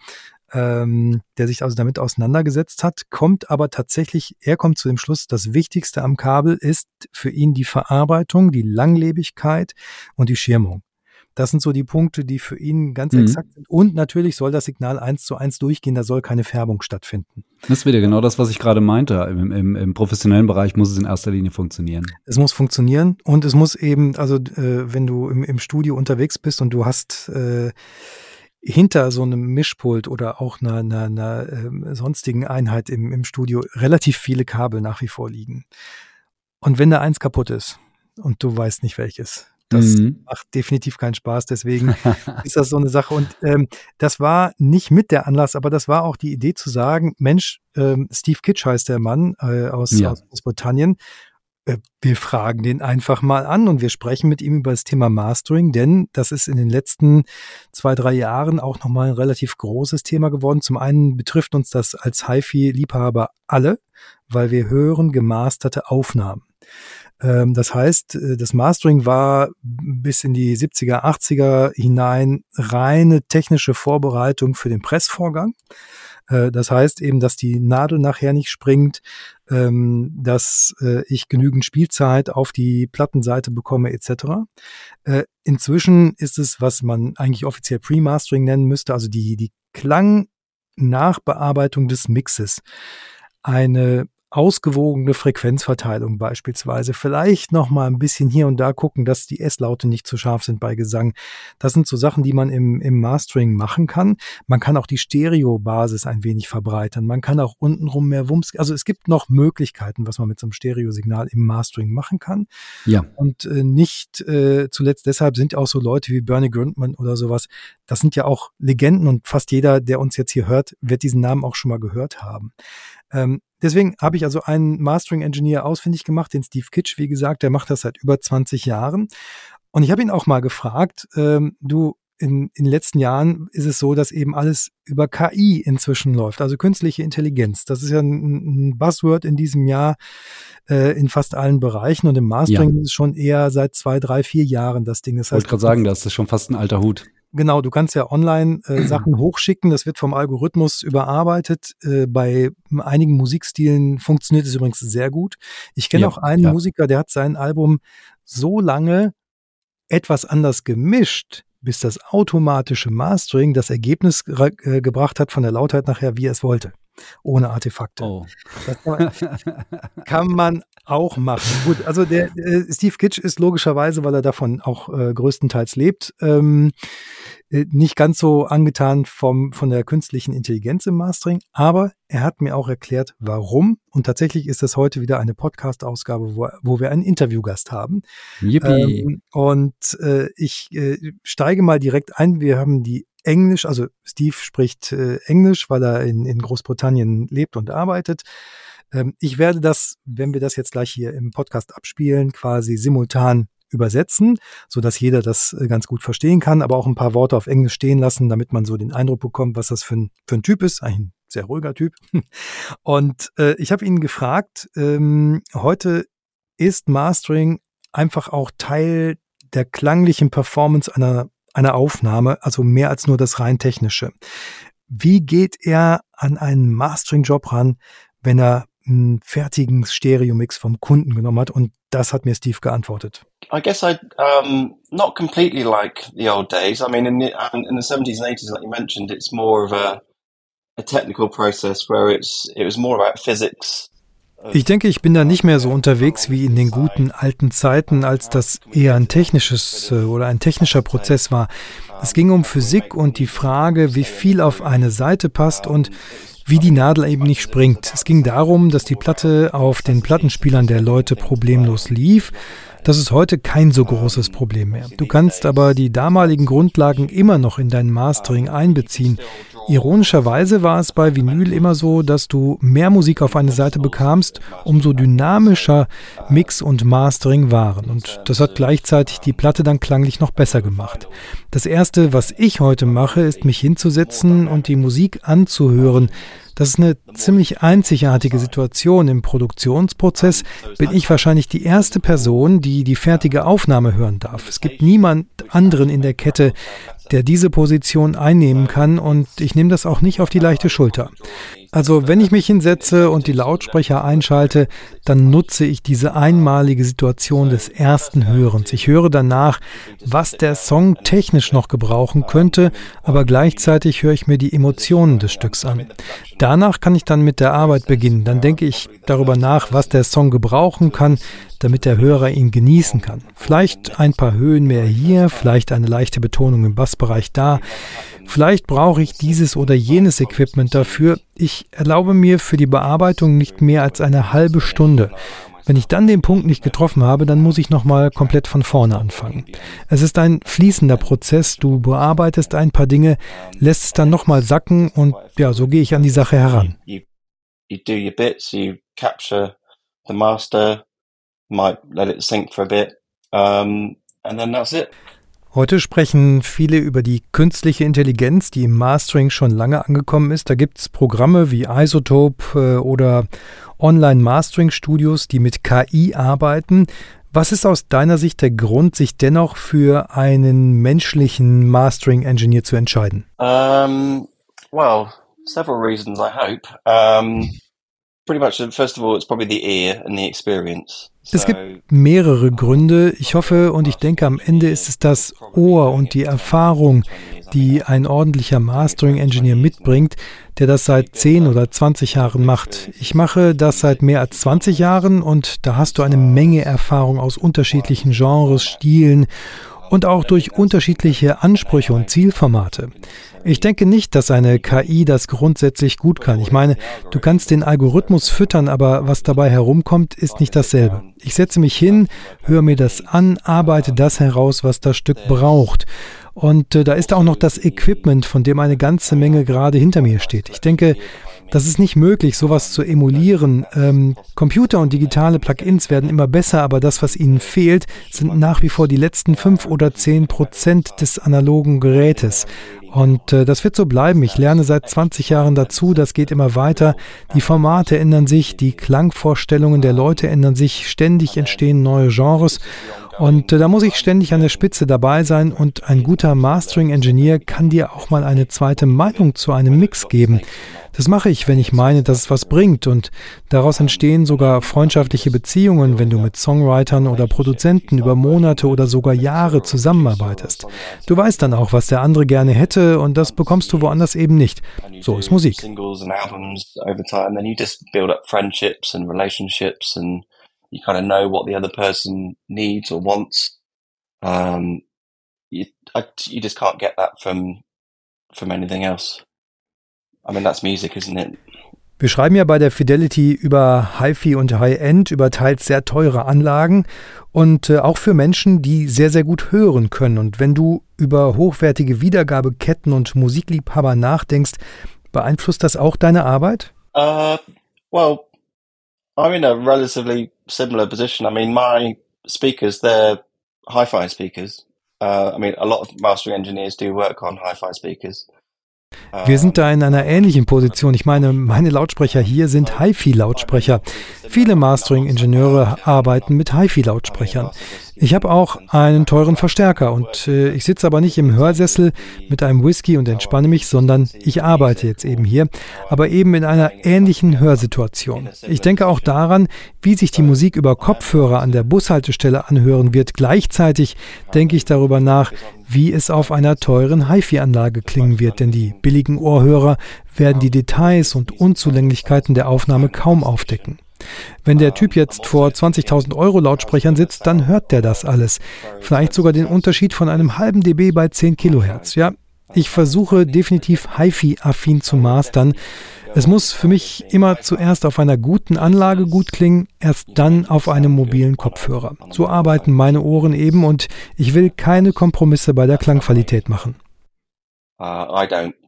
ähm, der sich also damit auseinandergesetzt hat, kommt aber tatsächlich, er kommt zu dem Schluss, das Wichtigste am Kabel ist für ihn die Verarbeitung, die Langlebigkeit und die Schirmung. Das sind so die Punkte, die für ihn ganz mhm. exakt sind. Und natürlich soll das Signal eins zu eins durchgehen, da soll keine Färbung stattfinden. Das ist wieder genau das, was ich gerade meinte. Im, im, Im, professionellen Bereich muss es in erster Linie funktionieren. Es muss funktionieren und es muss eben, also äh, wenn du im, im Studio unterwegs bist und du hast äh, hinter so einem Mischpult oder auch einer, einer, einer äh, sonstigen Einheit im, im Studio relativ viele Kabel nach wie vor liegen. Und wenn da eins kaputt ist und du weißt nicht welches, das mhm. macht definitiv keinen Spaß. Deswegen ist das so eine Sache. Und ähm, das war nicht mit der Anlass, aber das war auch die Idee zu sagen, Mensch, ähm, Steve Kitsch heißt der Mann äh, aus, ja. aus Großbritannien, äh, wir fragen den einfach mal an und wir sprechen mit ihm über das Thema Mastering, denn das ist in den letzten zwei, drei Jahren auch nochmal ein relativ großes Thema geworden. Zum einen betrifft uns das als HiFi-Liebhaber alle, weil wir hören gemasterte Aufnahmen. Ähm, das heißt, äh, das Mastering war bis in die 70er, 80er hinein reine technische Vorbereitung für den Pressvorgang. Äh, das heißt eben, dass die Nadel nachher nicht springt, ähm, dass äh, ich genügend Spielzeit auf die Plattenseite bekomme etc. Inzwischen ist es, was man eigentlich offiziell Pre-Mastering nennen müsste, also die, die Klangnachbearbeitung des Mixes. Eine ausgewogene Frequenzverteilung beispielsweise. Vielleicht noch mal ein bisschen hier und da gucken, dass die S-Laute nicht zu scharf sind bei Gesang. Das sind so Sachen, die man im, im Mastering machen kann. Man kann auch die Stereo-Basis ein wenig verbreitern. Man kann auch untenrum mehr Wumms. Also es gibt noch Möglichkeiten, was man mit so einem Stereosignal im Mastering machen kann. Ja. Und äh, nicht äh, zuletzt deshalb sind auch so Leute wie Bernie Grundman oder sowas. Das sind ja auch Legenden und fast jeder, der uns jetzt hier hört, wird diesen Namen auch schon mal gehört haben. Ähm, deswegen habe ich also einen Mastering Engineer ausfindig gemacht, den Steve Kitsch, wie gesagt, der macht das seit über 20 Jahren. Und ich habe ihn auch mal gefragt, ähm, du, in, in den letzten Jahren ist es so, dass eben alles über KI inzwischen läuft, also künstliche Intelligenz. Das ist ja ein, ein Buzzword in diesem Jahr äh, in fast allen Bereichen und im Mastering ja. ist es schon eher seit zwei, drei, vier Jahren das Ding. Das heißt, ich wollte gerade sagen, das ist schon fast ein alter Hut. Genau, du kannst ja online äh, Sachen hochschicken, das wird vom Algorithmus überarbeitet. Äh, bei einigen Musikstilen funktioniert es übrigens sehr gut. Ich kenne Ja, auch einen ja. Musiker, der hat sein Album so lange etwas anders gemischt, bis das automatische Mastering das Ergebnis ge äh, gebracht hat von der Lautheit nachher, wie er es wollte. Ohne Artefakte. Oh. Das kann man, kann man auch machen. Gut, also der äh, Steve Kitsch ist logischerweise, weil er davon auch äh, größtenteils lebt, ähm, äh, nicht ganz so angetan vom, von der künstlichen Intelligenz im Mastering, aber er hat mir auch erklärt, warum. Und tatsächlich ist das heute wieder eine Podcast-Ausgabe, wo, wo wir einen Interviewgast haben. Yippie. Ähm, und äh, ich äh, steige mal direkt ein. Wir haben die Englisch, also Steve spricht äh, Englisch, weil er in, in Großbritannien lebt und arbeitet. Ähm, ich werde das, wenn wir das jetzt gleich hier im Podcast abspielen, quasi simultan übersetzen, so dass jeder das äh, ganz gut verstehen kann, aber auch ein paar Worte auf Englisch stehen lassen, damit man so den Eindruck bekommt, was das für ein, für ein Typ ist. Ein sehr ruhiger Typ. Und äh, ich habe ihn gefragt, ähm, heute ist Mastering einfach auch Teil der klanglichen Performance einer, einer Aufnahme, also mehr als nur das rein technische. Wie geht er an einen Mastering-Job ran, wenn er einen fertigen Stereo-Mix vom Kunden genommen hat? Und das hat mir Steve geantwortet. I guess I um, not completely like the old days. I mean, in the in the seventies and eighties, like you mentioned, it's more of a a technical process where it's it was more about physics. Ich denke, ich bin da nicht mehr so unterwegs wie in den guten alten Zeiten, als das eher ein technisches äh, oder ein technischer Prozess war. Es ging um Physik und die Frage, wie viel auf eine Seite passt und wie die Nadel eben nicht springt. Es ging darum, dass die Platte auf den Plattenspielern der Leute problemlos lief. Das ist heute kein so großes Problem mehr. Du kannst aber die damaligen Grundlagen immer noch in dein Mastering einbeziehen. Ironischerweise war es bei Vinyl immer so, dass du mehr Musik auf eine Seite bekamst, umso dynamischer Mix und Mastering waren. Und das hat gleichzeitig die Platte dann klanglich noch besser gemacht. Das erste, was ich heute mache, ist mich hinzusetzen und die Musik anzuhören. Das ist eine ziemlich einzigartige Situation. Im Produktionsprozess bin ich wahrscheinlich die erste Person, die die fertige Aufnahme hören darf. Es gibt niemand anderen in der Kette, der diese Position einnehmen kann und ich nehme das auch nicht auf die leichte Schulter. Also wenn ich mich hinsetze und die Lautsprecher einschalte, dann nutze ich diese einmalige Situation des ersten Hörens. Ich höre danach, was der Song technisch noch gebrauchen könnte, aber gleichzeitig höre ich mir die Emotionen des Stücks an. Danach kann ich dann mit der Arbeit beginnen. Dann denke ich darüber nach, was der Song gebrauchen kann, damit der Hörer ihn genießen kann. Vielleicht ein paar Höhen mehr hier, vielleicht eine leichte Betonung im Bassbereich da. Vielleicht brauche ich dieses oder jenes Equipment dafür. Ich erlaube mir für die Bearbeitung nicht mehr als eine halbe Stunde. Wenn ich dann den Punkt nicht getroffen habe, dann muss ich nochmal komplett von vorne anfangen. Es ist ein fließender Prozess. Du bearbeitest ein paar Dinge, lässt es dann nochmal sacken und ja, so gehe ich an die Sache heran. You do your bits, you capture the master, might let it sink for a bit, um, and then that's it. Heute sprechen viele über die künstliche Intelligenz, die im Mastering schon lange angekommen ist. Da gibt es Programme wie Isotope äh, oder Online-Mastering-Studios, die mit KI arbeiten. Was ist aus deiner Sicht der Grund, sich dennoch für einen menschlichen Mastering-Engineer zu entscheiden? Um, well, several reasons, I hope. Um, pretty much, first of all, it's probably the ear and the experience. Es gibt mehrere Gründe. Ich hoffe und ich denke, am Ende ist es das Ohr und die Erfahrung, die ein ordentlicher Mastering-Engineer mitbringt, der das seit 10 oder 20 Jahren macht. Ich mache das seit mehr als 20 Jahren und da hast du eine Menge Erfahrung aus unterschiedlichen Genres, Stilen und auch durch unterschiedliche Ansprüche und Zielformate. Ich denke nicht, dass eine KI das grundsätzlich gut kann. Ich meine, du kannst den Algorithmus füttern, aber was dabei herumkommt, ist nicht dasselbe. Ich setze mich hin, höre mir das an, arbeite das heraus, was das Stück braucht. Und äh, da ist auch noch das Equipment, von dem eine ganze Menge gerade hinter mir steht. Ich denke, das ist nicht möglich, sowas zu emulieren. Ähm, Computer und digitale Plugins werden immer besser, aber das, was ihnen fehlt, sind nach wie vor die letzten fünf oder zehn Prozent des analogen Gerätes. Und äh, das wird so bleiben. Ich lerne seit 20 Jahren dazu, das geht immer weiter. Die Formate ändern sich, die Klangvorstellungen der Leute ändern sich, ständig entstehen neue Genres. Und äh, da muss ich ständig an der Spitze dabei sein und ein guter Mastering-Engineer kann dir auch mal eine zweite Meinung zu einem Mix geben. Das mache ich, wenn ich meine, dass es was bringt und daraus entstehen sogar freundschaftliche Beziehungen, wenn du mit Songwritern oder Produzenten über Monate oder sogar Jahre zusammenarbeitest. Du weißt dann auch, was der andere gerne hätte und das bekommst du woanders eben nicht. So ist Musik. You kind of know what the other person needs or wants. Um, you, I, you just can't get that from from anything else. I mean, that's music, isn't it? Wir schreiben ja bei der Fidelity über HiFi und High-End, über teils sehr teure Anlagen und äh, auch für Menschen, die sehr, sehr gut hören können. Und wenn du über hochwertige Wiedergabeketten und Musikliebhaber nachdenkst, beeinflusst das auch deine Arbeit? Uh, well, I'm in a relatively similar position. I mean, my speakers, they're hi-fi speakers. Uh, I mean, a lot of mastering engineers do work on hi-fi speakers. Wir sind da in einer ähnlichen Position. Ich meine, meine Lautsprecher hier sind HiFi-Lautsprecher. Viele Mastering-Ingenieure arbeiten mit HiFi-Lautsprechern. Ich habe auch einen teuren Verstärker und äh, ich sitze aber nicht im Hörsessel mit einem Whisky und entspanne mich, sondern ich arbeite jetzt eben hier, aber eben in einer ähnlichen Hörsituation. Ich denke auch daran, wie sich die Musik über Kopfhörer an der Bushaltestelle anhören wird. Gleichzeitig denke ich darüber nach, wie es auf einer teuren HiFi-Anlage klingen wird, denn die billigen Ohrhörer werden die Details und Unzulänglichkeiten der Aufnahme kaum aufdecken. Wenn der Typ jetzt vor 20.000 Euro Lautsprechern sitzt, dann hört der das alles. Vielleicht sogar den Unterschied von einem halben dB bei 10 Kilohertz. Ja, ich versuche definitiv HiFi-affin zu mastern. Es muss für mich immer zuerst auf einer guten Anlage gut klingen, erst dann auf einem mobilen Kopfhörer. So arbeiten meine Ohren eben und ich will keine Kompromisse bei der Klangqualität machen. Uh, I don't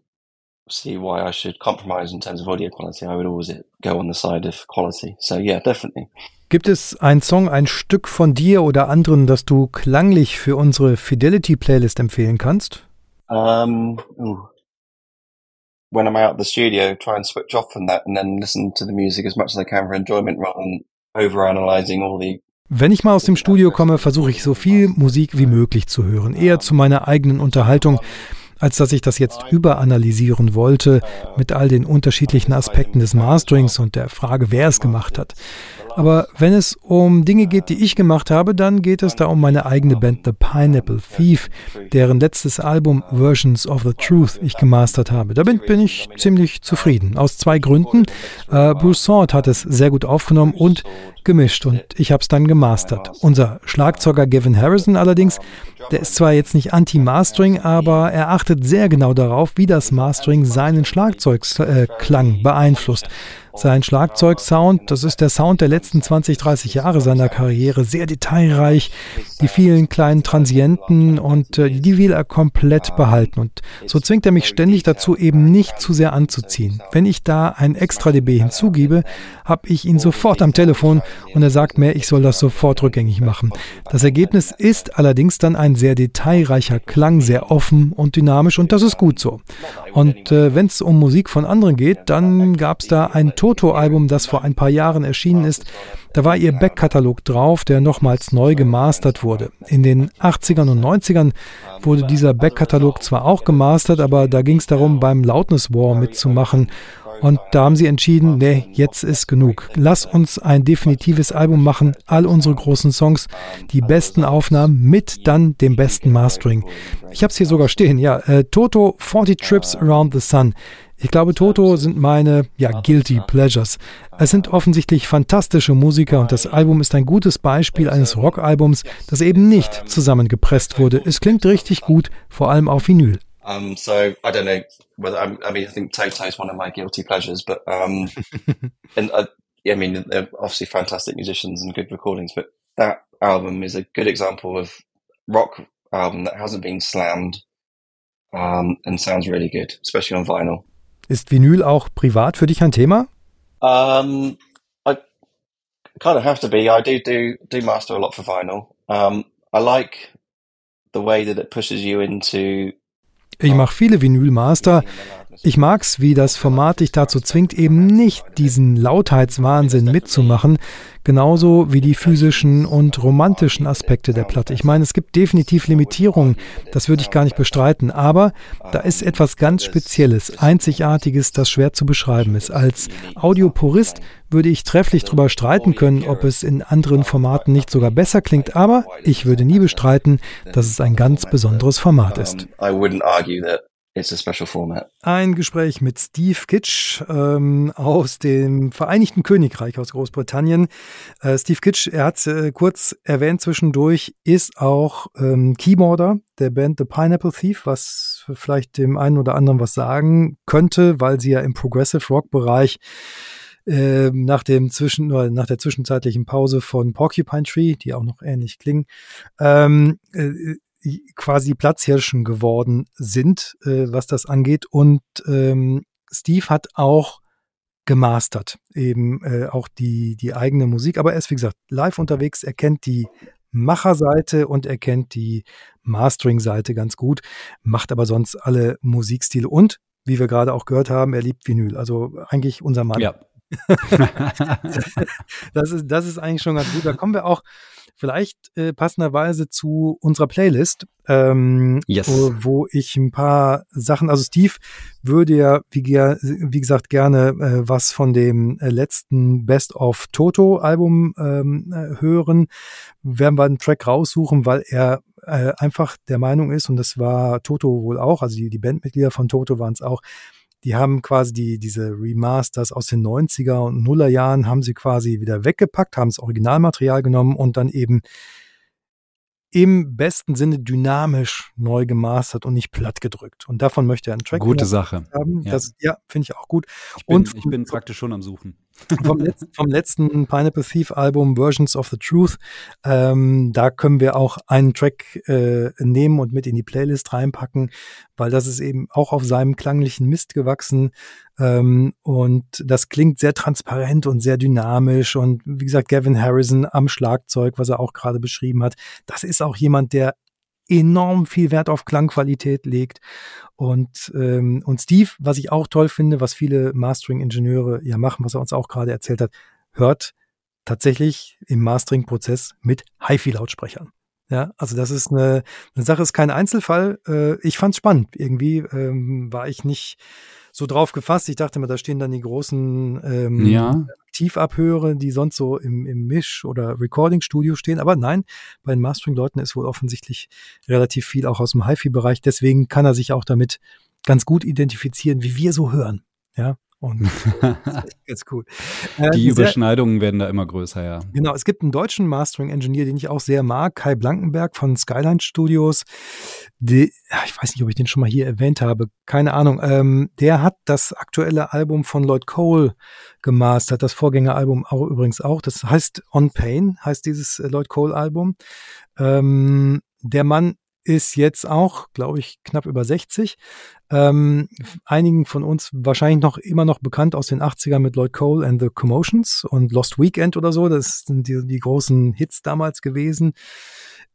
see why I should compromise in terms of audio quality. I would always go on the side of quality. So yeah, definitely. Gibt es ein Song, ein Stück von dir oder anderen, das du klanglich für unsere Fidelity Playlist empfehlen kannst? Um, when I'm out of the studio, try and switch off from that and then listen to the music as much as I can for enjoyment rather than overanalyzing all the wenn ich mal aus dem Studio komme, versuche ich so viel Musik wie möglich zu hören, eher zu meiner eigenen Unterhaltung als dass ich das jetzt überanalysieren wollte mit all den unterschiedlichen Aspekten des Masterings und der Frage, wer es gemacht hat. Aber wenn es um Dinge geht, die ich gemacht habe, dann geht es da um meine eigene Band The Pineapple Thief, deren letztes Album Versions of the Truth ich gemastert habe. Damit bin ich ziemlich zufrieden. Aus zwei Gründen. Äh, Bruce Sword hat es sehr gut aufgenommen und gemischt und ich habe es dann gemastert. Unser Schlagzeuger Gavin Harrison allerdings, der ist zwar jetzt nicht anti-Mastering, aber er achtet sehr genau darauf, wie das Mastering seinen Schlagzeugklang beeinflusst. Sein Schlagzeugsound, das ist der Sound der letzten 20, 30 Jahre seiner Karriere, sehr detailreich. Die vielen kleinen Transienten und äh, die will er komplett behalten. Und so zwingt er mich ständig dazu, eben nicht zu sehr anzuziehen. Wenn ich da ein extra dB hinzugebe, habe ich ihn sofort am Telefon und er sagt mir, ich soll das sofort rückgängig machen. Das Ergebnis ist allerdings dann ein sehr detailreicher Klang, sehr offen und dynamisch und das ist gut so. Und äh, wenn es um Musik von anderen geht, dann gab es da ein Toto-Album, das vor ein paar Jahren erschienen ist. Da war ihr Backkatalog drauf, der nochmals neu gemastert wurde. In den 80ern und 90ern wurde dieser Backkatalog zwar auch gemastert, aber da ging es darum, beim Loudness War mitzumachen. Und da haben sie entschieden, nee, jetzt ist genug. Lass uns ein definitives Album machen, all unsere großen Songs, die besten Aufnahmen mit dann dem besten Mastering. Ich habe es hier sogar stehen, ja, äh, Toto 40 Trips Around the Sun. Ich glaube, Toto sind meine, ja, Guilty Pleasures. Es sind offensichtlich fantastische Musiker und das Album ist ein gutes Beispiel eines Rockalbums, das eben nicht zusammengepresst wurde. Es klingt richtig gut, vor allem auf Vinyl. Um, so I don't know whether I'm, I mean I think Toto is one of my guilty pleasures, but um, and uh, yeah, I mean they're obviously fantastic musicians and good recordings, but that album is a good example of rock album that hasn't been slammed um, and sounds really good, especially on vinyl. Ist Vinyl auch privat für dich ein Thema? Um, I kind of have to be. I do do do master a lot for vinyl. Um, I like the way that it pushes you into ich mache viele Vinyl-Master. Ich mag's, wie das Format dich dazu zwingt, eben nicht diesen Lautheitswahnsinn mitzumachen, genauso wie die physischen und romantischen Aspekte der Platte. Ich meine, es gibt definitiv Limitierungen, das würde ich gar nicht bestreiten, aber da ist etwas ganz Spezielles, Einzigartiges, das schwer zu beschreiben ist. Als Audiopurist würde ich trefflich darüber streiten können, ob es in anderen Formaten nicht sogar besser klingt, aber ich würde nie bestreiten, dass es ein ganz besonderes Format ist. It's a special format. Ein Gespräch mit Steve Kitsch ähm, aus dem Vereinigten Königreich aus Großbritannien. Äh, Steve Kitsch, er hat äh, kurz erwähnt zwischendurch, ist auch ähm, Keyboarder der Band The Pineapple Thief, was vielleicht dem einen oder anderen was sagen könnte, weil sie ja im Progressive Rock Bereich äh, nach dem Zwischen nach der zwischenzeitlichen Pause von Porcupine Tree, die auch noch ähnlich klingen, ähm, äh, quasi Platzhirschen geworden sind, äh, was das angeht. Und ähm, Steve hat auch gemastert, eben äh, auch die, die eigene Musik. Aber er ist, wie gesagt, live unterwegs, er kennt die Macherseite und er kennt die Mastering-Seite ganz gut, macht aber sonst alle Musikstile und, wie wir gerade auch gehört haben, er liebt Vinyl. Also eigentlich unser Mann. Ja. das, ist, das ist eigentlich schon ganz gut. Da kommen wir auch vielleicht äh, passenderweise zu unserer Playlist, ähm, yes. wo, wo, ich ein paar Sachen, also Steve würde ja, wie, wie gesagt, gerne äh, was von dem äh, letzten Best of Toto Album ähm, äh, hören. Werden wir einen Track raussuchen, weil er äh, einfach der Meinung ist, und das war Toto wohl auch, also die, die Bandmitglieder von Toto waren es auch, die haben quasi die, diese Remasters aus den 90er und Nuller Jahren haben sie quasi wieder weggepackt, haben das Originalmaterial genommen und dann eben im besten Sinne dynamisch neu gemastert und nicht platt gedrückt. Und davon möchte er einen Track Gute Sache. haben. Ja, ja finde ich auch gut. Ich bin, und ich bin praktisch schon am Suchen. Vom, Letz-, vom letzten Pineapple Thief Album Versions of the Truth, ähm, da können wir auch einen Track äh, nehmen und mit in die Playlist reinpacken, weil das ist eben auch auf seinem klanglichen Mist gewachsen. Ähm, und das klingt sehr transparent und sehr dynamisch. Und wie gesagt, Gavin Harrison am Schlagzeug, was er auch gerade beschrieben hat, das ist auch jemand, der enorm viel Wert auf Klangqualität legt. Und, ähm, und Steve, was ich auch toll finde, was viele Mastering-Ingenieure ja machen, was er uns auch gerade erzählt hat, hört tatsächlich im Mastering-Prozess mit HiFi-Lautsprechern. Ja, also das ist eine, eine Sache, ist kein Einzelfall. Äh, ich fand's spannend. Irgendwie ähm, war ich nicht so drauf gefasst. Ich dachte mir, da stehen dann die großen ähm, ja. Aktivabhöre, die sonst so im, im Misch- oder Recording-Studio stehen. Aber nein, bei den Mastering-Leuten ist wohl offensichtlich relativ viel auch aus dem HiFi-Bereich. Deswegen kann er sich auch damit ganz gut identifizieren, wie wir so hören. Ja, und ganz cool. Äh, die Überschneidungen werden da immer größer, ja. Genau, es gibt einen deutschen Mastering-Engineer, den ich auch sehr mag, Kai Blankenberg von Skyline Studios. Die, ich weiß nicht, ob ich den schon mal hier erwähnt habe, keine Ahnung. Ähm, der hat das aktuelle Album von Lloyd Cole gemastert, das Vorgängeralbum auch übrigens auch. Das heißt On Pain, heißt dieses äh, Lloyd Cole-Album. Ähm, der Mann ist jetzt auch, glaube ich, knapp über 60. Ähm, einigen von uns wahrscheinlich noch immer noch bekannt aus den 80ern mit Lloyd Cole and the Commotions und Lost Weekend oder so. Das sind die, die großen Hits damals gewesen.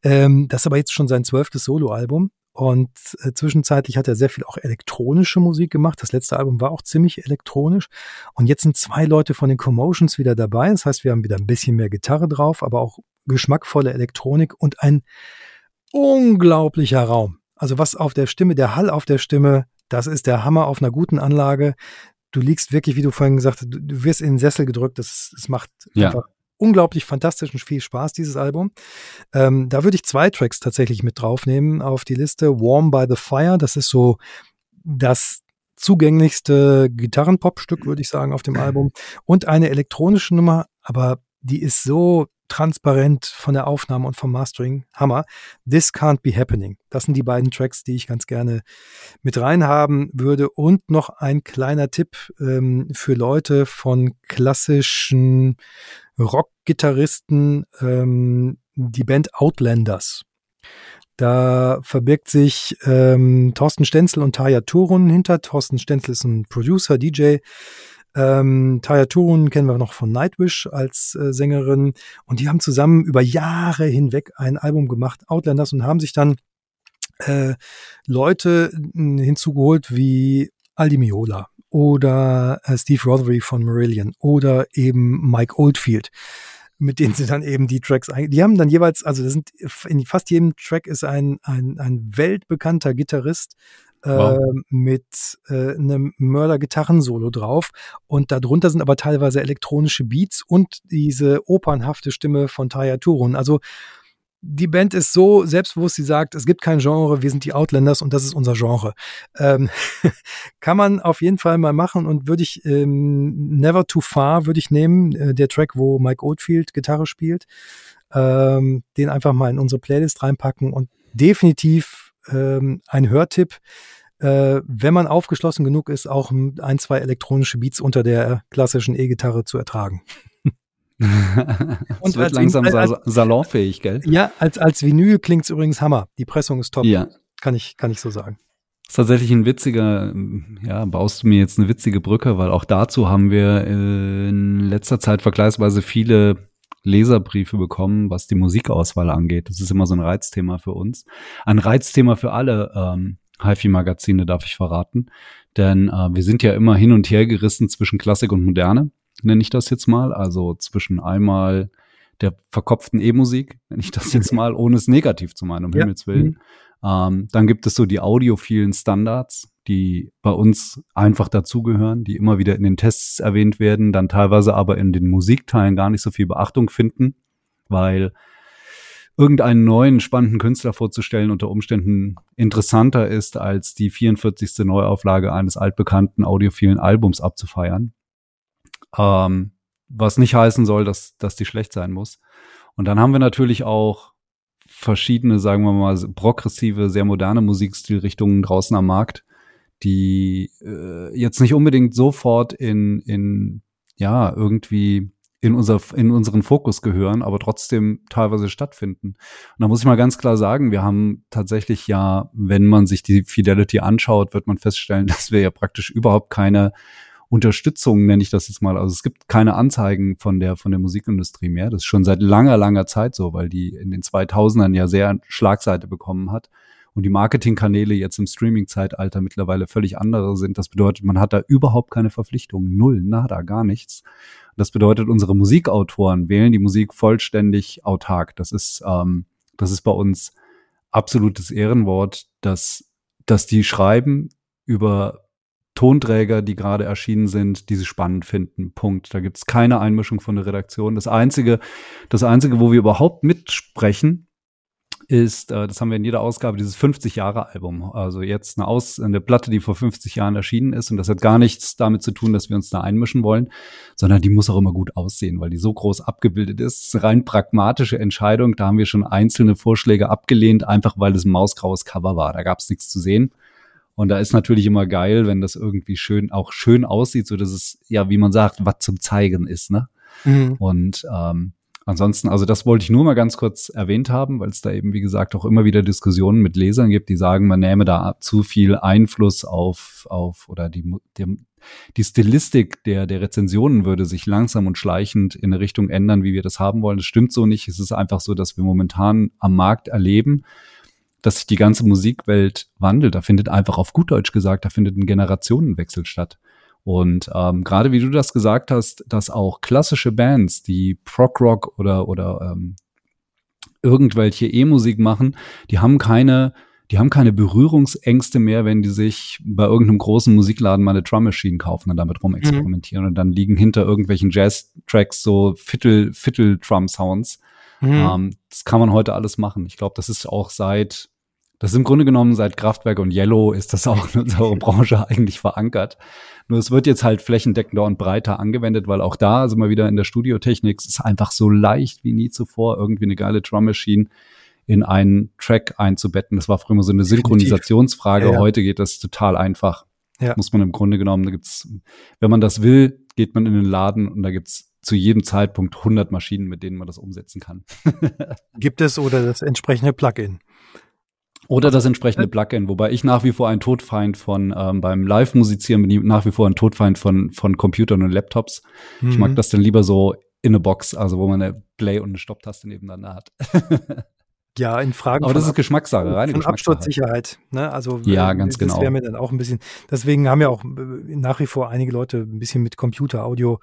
Ähm, das ist aber jetzt schon sein zwölftes Soloalbum. Und äh, zwischenzeitlich hat er sehr viel auch elektronische Musik gemacht. Das letzte Album war auch ziemlich elektronisch. Und jetzt sind zwei Leute von den Commotions wieder dabei. Das heißt, wir haben wieder ein bisschen mehr Gitarre drauf, aber auch geschmackvolle Elektronik und ein unglaublicher Raum. Also was auf der Stimme, der Hall auf der Stimme, das ist der Hammer auf einer guten Anlage. Du liegst wirklich, wie du vorhin gesagt hast, du, wirst in den Sessel gedrückt. Das, das macht ja. einfach unglaublich fantastisch und viel Spaß, dieses Album. Ähm, da würde ich zwei Tracks tatsächlich mit draufnehmen auf die Liste. Warm by the Fire, das ist so das zugänglichste Gitarrenpop-Stück, würde ich sagen, auf dem Album. Und eine elektronische Nummer, aber die ist so transparent von der Aufnahme und vom Mastering. Hammer. This Can't Be Happening. Das sind die beiden Tracks, die ich ganz gerne mit reinhaben würde. Und noch ein kleiner Tipp ähm, für Leute von klassischen Rock-Gitarristen, ähm, die Band Outlanders. Da verbirgt sich ähm, Thorsten Stenzel und Taya Turun hinter. Thorsten Stenzel ist ein Producer, DJ. Ähm, Taya Turun kennen wir noch von Nightwish als äh, Sängerin. Und die haben zusammen über Jahre hinweg ein Album gemacht, Outlanders, und haben sich dann äh, Leute hinzugeholt wie Aldi Miola oder äh, Steve Rothery von Marillion oder eben Mike Oldfield mit denen sie dann eben die Tracks die haben dann jeweils, also das sind in fast jedem Track ist ein, ein, ein weltbekannter Gitarrist wow. äh, mit äh, einem Mörder-Gitarrensolo drauf und darunter sind aber teilweise elektronische Beats und diese opernhafte Stimme von Taya Turun. Also die Band ist so selbstbewusst, sie sagt, es gibt kein Genre, wir sind die Outlanders und das ist unser Genre. Ähm, kann man auf jeden Fall mal machen und würde ich ähm, Never Too Far würde ich nehmen, äh, der Track, wo Mike Oldfield Gitarre spielt, ähm, den einfach mal in unsere Playlist reinpacken und definitiv ähm, ein Hörtipp. Äh, wenn man aufgeschlossen genug ist, auch ein, zwei elektronische Beats unter der klassischen E-Gitarre zu ertragen. und wird langsam als, salonfähig, gell? Ja, als, als Vinyl klingt es übrigens Hammer. Die Pressung ist top. Ja. Kann ich, kann ich so sagen. Das ist tatsächlich ein witziger, ja, baust du mir jetzt eine witzige Brücke, weil auch dazu haben wir in letzter Zeit vergleichsweise viele Leserbriefe bekommen, was die Musikauswahl angeht. Das ist immer so ein Reizthema für uns. Ein Reizthema für alle ähm, HiFi-Magazine, darf ich verraten. Denn äh, wir sind ja immer hin und her gerissen zwischen Klassik und Moderne nenne ich das jetzt mal. Also zwischen einmal der verkopften E-Musik, nenne ich das jetzt mal, ohne es negativ zu meinen, um ja. Himmels Willen. Ähm, dann gibt es so die audiophilen Standards, die bei uns einfach dazugehören, die immer wieder in den Tests erwähnt werden, dann teilweise aber in den Musikteilen gar nicht so viel Beachtung finden, weil irgendeinen neuen spannenden Künstler vorzustellen unter Umständen interessanter ist, als die 44. Neuauflage eines altbekannten audiophilen Albums abzufeiern. Ähm, was nicht heißen soll, dass, dass die schlecht sein muss. Und dann haben wir natürlich auch verschiedene, sagen wir mal, progressive, sehr moderne Musikstilrichtungen draußen am Markt, die äh, jetzt nicht unbedingt sofort in, in ja, irgendwie in, unser, in unseren Fokus gehören, aber trotzdem teilweise stattfinden. Und da muss ich mal ganz klar sagen, wir haben tatsächlich ja, wenn man sich die Fidelity anschaut, wird man feststellen, dass wir ja praktisch überhaupt keine Unterstützung, nenne ich das jetzt mal. Also es gibt keine Anzeigen von der, von der Musikindustrie mehr. Das ist schon seit langer, langer Zeit so, weil die in den 2000ern ja sehr Schlagseite bekommen hat und die Marketingkanäle jetzt im Streaming-Zeitalter mittlerweile völlig andere sind. Das bedeutet, man hat da überhaupt keine Verpflichtungen. Null, nada, gar nichts. Das bedeutet, unsere Musikautoren wählen die Musik vollständig autark. Das ist, ähm, das ist bei uns absolutes Ehrenwort, dass, dass die schreiben über Tonträger, die gerade erschienen sind, die sie spannend finden. Punkt. Da gibt es keine Einmischung von der Redaktion. Das einzige, das einzige, wo wir überhaupt mitsprechen, ist, äh, das haben wir in jeder Ausgabe, dieses 50 Jahre Album. Also jetzt eine Aus, eine Platte, die vor 50 Jahren erschienen ist. Und das hat gar nichts damit zu tun, dass wir uns da einmischen wollen, sondern die muss auch immer gut aussehen, weil die so groß abgebildet ist. ist rein pragmatische Entscheidung. Da haben wir schon einzelne Vorschläge abgelehnt, einfach weil es ein mausgraues Cover war. Da gab es nichts zu sehen. Und da ist natürlich immer geil, wenn das irgendwie schön, auch schön aussieht, so dass es, ja, wie man sagt, was zum Zeigen ist, ne? Mhm. Und ähm, ansonsten, also das wollte ich nur mal ganz kurz erwähnt haben, weil es da eben, wie gesagt, auch immer wieder Diskussionen mit Lesern gibt, die sagen, man nähme da zu viel Einfluss auf, auf oder die, die, die Stilistik der, der Rezensionen würde sich langsam und schleichend in eine Richtung ändern, wie wir das haben wollen. Das stimmt so nicht. Es ist einfach so, dass wir momentan am Markt erleben, dass sich die ganze Musikwelt wandelt. Da findet einfach auf gut Deutsch gesagt, da findet ein Generationenwechsel statt. Und ähm, gerade wie du das gesagt hast, dass auch klassische Bands, die Prog-Rock oder, oder ähm, irgendwelche E-Musik machen, die haben keine, die haben keine Berührungsängste mehr, wenn die sich bei irgendeinem großen Musikladen mal eine Drum Machine kaufen und damit rumexperimentieren. Mhm. Und dann liegen hinter irgendwelchen Jazz-Tracks so Viertel, Viertel-Drum-Sounds. Mhm. Ähm, das kann man heute alles machen. Ich glaube, das ist auch seit das ist im Grunde genommen seit Kraftwerk und Yellow ist das auch in unserer Branche eigentlich verankert. Nur es wird jetzt halt flächendeckender und breiter angewendet, weil auch da sind wir wieder in der Studiotechnik. Es ist einfach so leicht wie nie zuvor, irgendwie eine geile Drum Machine in einen Track einzubetten. Das war früher immer so eine Synchronisationsfrage. Ja, ja. Heute geht das total einfach. Ja. Muss man im Grunde genommen, da gibt's, wenn man das will, geht man in den Laden und da gibt's zu jedem Zeitpunkt 100 Maschinen, mit denen man das umsetzen kann. Gibt es oder das entsprechende Plugin? Oder das entsprechende Plugin, wobei ich nach wie vor ein Todfeind von, ähm, beim Live-Musizieren bin ich nach wie vor ein Todfeind von, von Computern und Laptops. Mhm. Ich mag mhm. das dann lieber so in a Box, also wo man eine Play- und eine Stopptaste nebeneinander hat. Ja, in Fragen. Aber das ist Geschmackssache, reine von Geschmackssache. Absturzsicherheit. Ne? Also Ja, äh, ganz das genau. wäre mir dann auch ein bisschen. Deswegen haben ja auch äh, nach wie vor einige Leute ein bisschen mit Computer-Audio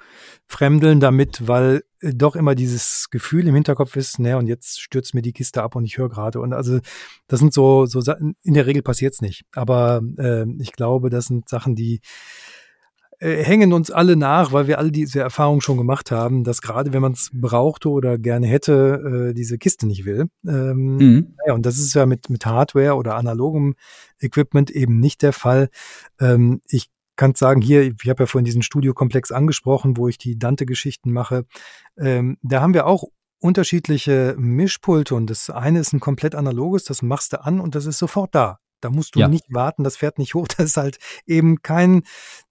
fremdeln damit, weil äh, doch immer dieses Gefühl im Hinterkopf ist, ne, und jetzt stürzt mir die Kiste ab und ich höre gerade. Und also das sind so, so Sa- in der Regel passiert's nicht. Aber äh, ich glaube, das sind Sachen, die äh, hängen uns alle nach, weil wir alle diese Erfahrung schon gemacht haben, dass gerade wenn man es brauchte oder gerne hätte, äh, diese Kiste nicht will. Ähm, Mhm. ja, und das ist ja mit, mit Hardware oder analogem Equipment eben nicht der Fall. Ähm, ich kann sagen, hier, ich habe ja vorhin diesen Studiokomplex angesprochen, wo ich die Dante-Geschichten mache. Ähm, da haben wir auch unterschiedliche Mischpulte und das eine ist ein komplett analoges, das machst du an und das ist sofort da. Da musst du Ja. nicht warten, das fährt nicht hoch. Da ist halt eben kein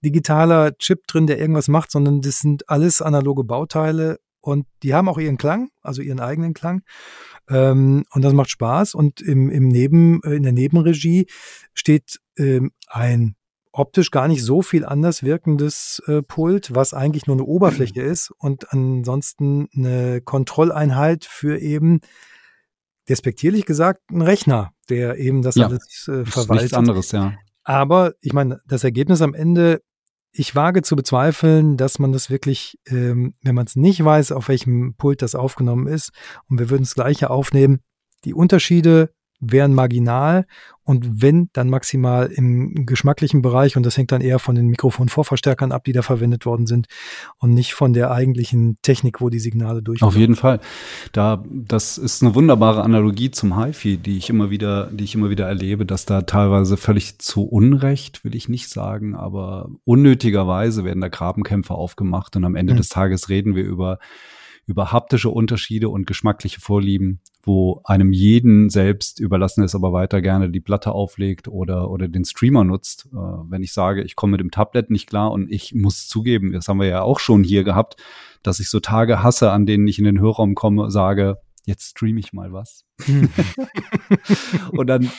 digitaler Chip drin, der irgendwas macht, sondern das sind alles analoge Bauteile und die haben auch ihren Klang, also ihren eigenen Klang. Ähm, und das macht Spaß. Und im, im Neben, äh, in der Nebenregie steht ähm, ein optisch gar nicht so viel anders wirkendes äh, Pult, was eigentlich nur eine Oberfläche ist und ansonsten eine Kontrolleinheit für eben, despektierlich gesagt, einen Rechner, der eben das Ja, alles äh, Ist nichts verwaltet. anderes, ja. Aber ich meine, das Ergebnis am Ende, ich wage zu bezweifeln, dass man das wirklich, ähm, wenn man es nicht weiß, auf welchem Pult das aufgenommen ist, und wir würden das gleiche aufnehmen, die Unterschiede wären marginal und wenn, dann maximal im geschmacklichen Bereich und das hängt dann eher von den Mikrofonvorverstärkern ab, die da verwendet worden sind und nicht von der eigentlichen Technik, wo die Signale durchkommen. Auf jeden Fall. Da, das ist eine wunderbare Analogie zum HiFi, die ich immer wieder, die ich immer wieder erlebe, dass da teilweise völlig zu Unrecht, will ich nicht sagen, aber unnötigerweise werden da Grabenkämpfe aufgemacht und am Ende Mhm. des Tages reden wir über, über haptische Unterschiede und geschmackliche Vorlieben, wo einem jeden selbst überlassen ist, aber weiter gerne die Platte auflegt oder, oder den Streamer nutzt. Äh, wenn ich sage, ich komme mit dem Tablet nicht klar und ich muss zugeben, das haben wir ja auch schon hier gehabt, dass ich so Tage hasse, an denen ich in den Hörraum komme, sage, jetzt streame ich mal was. Hm. Und dann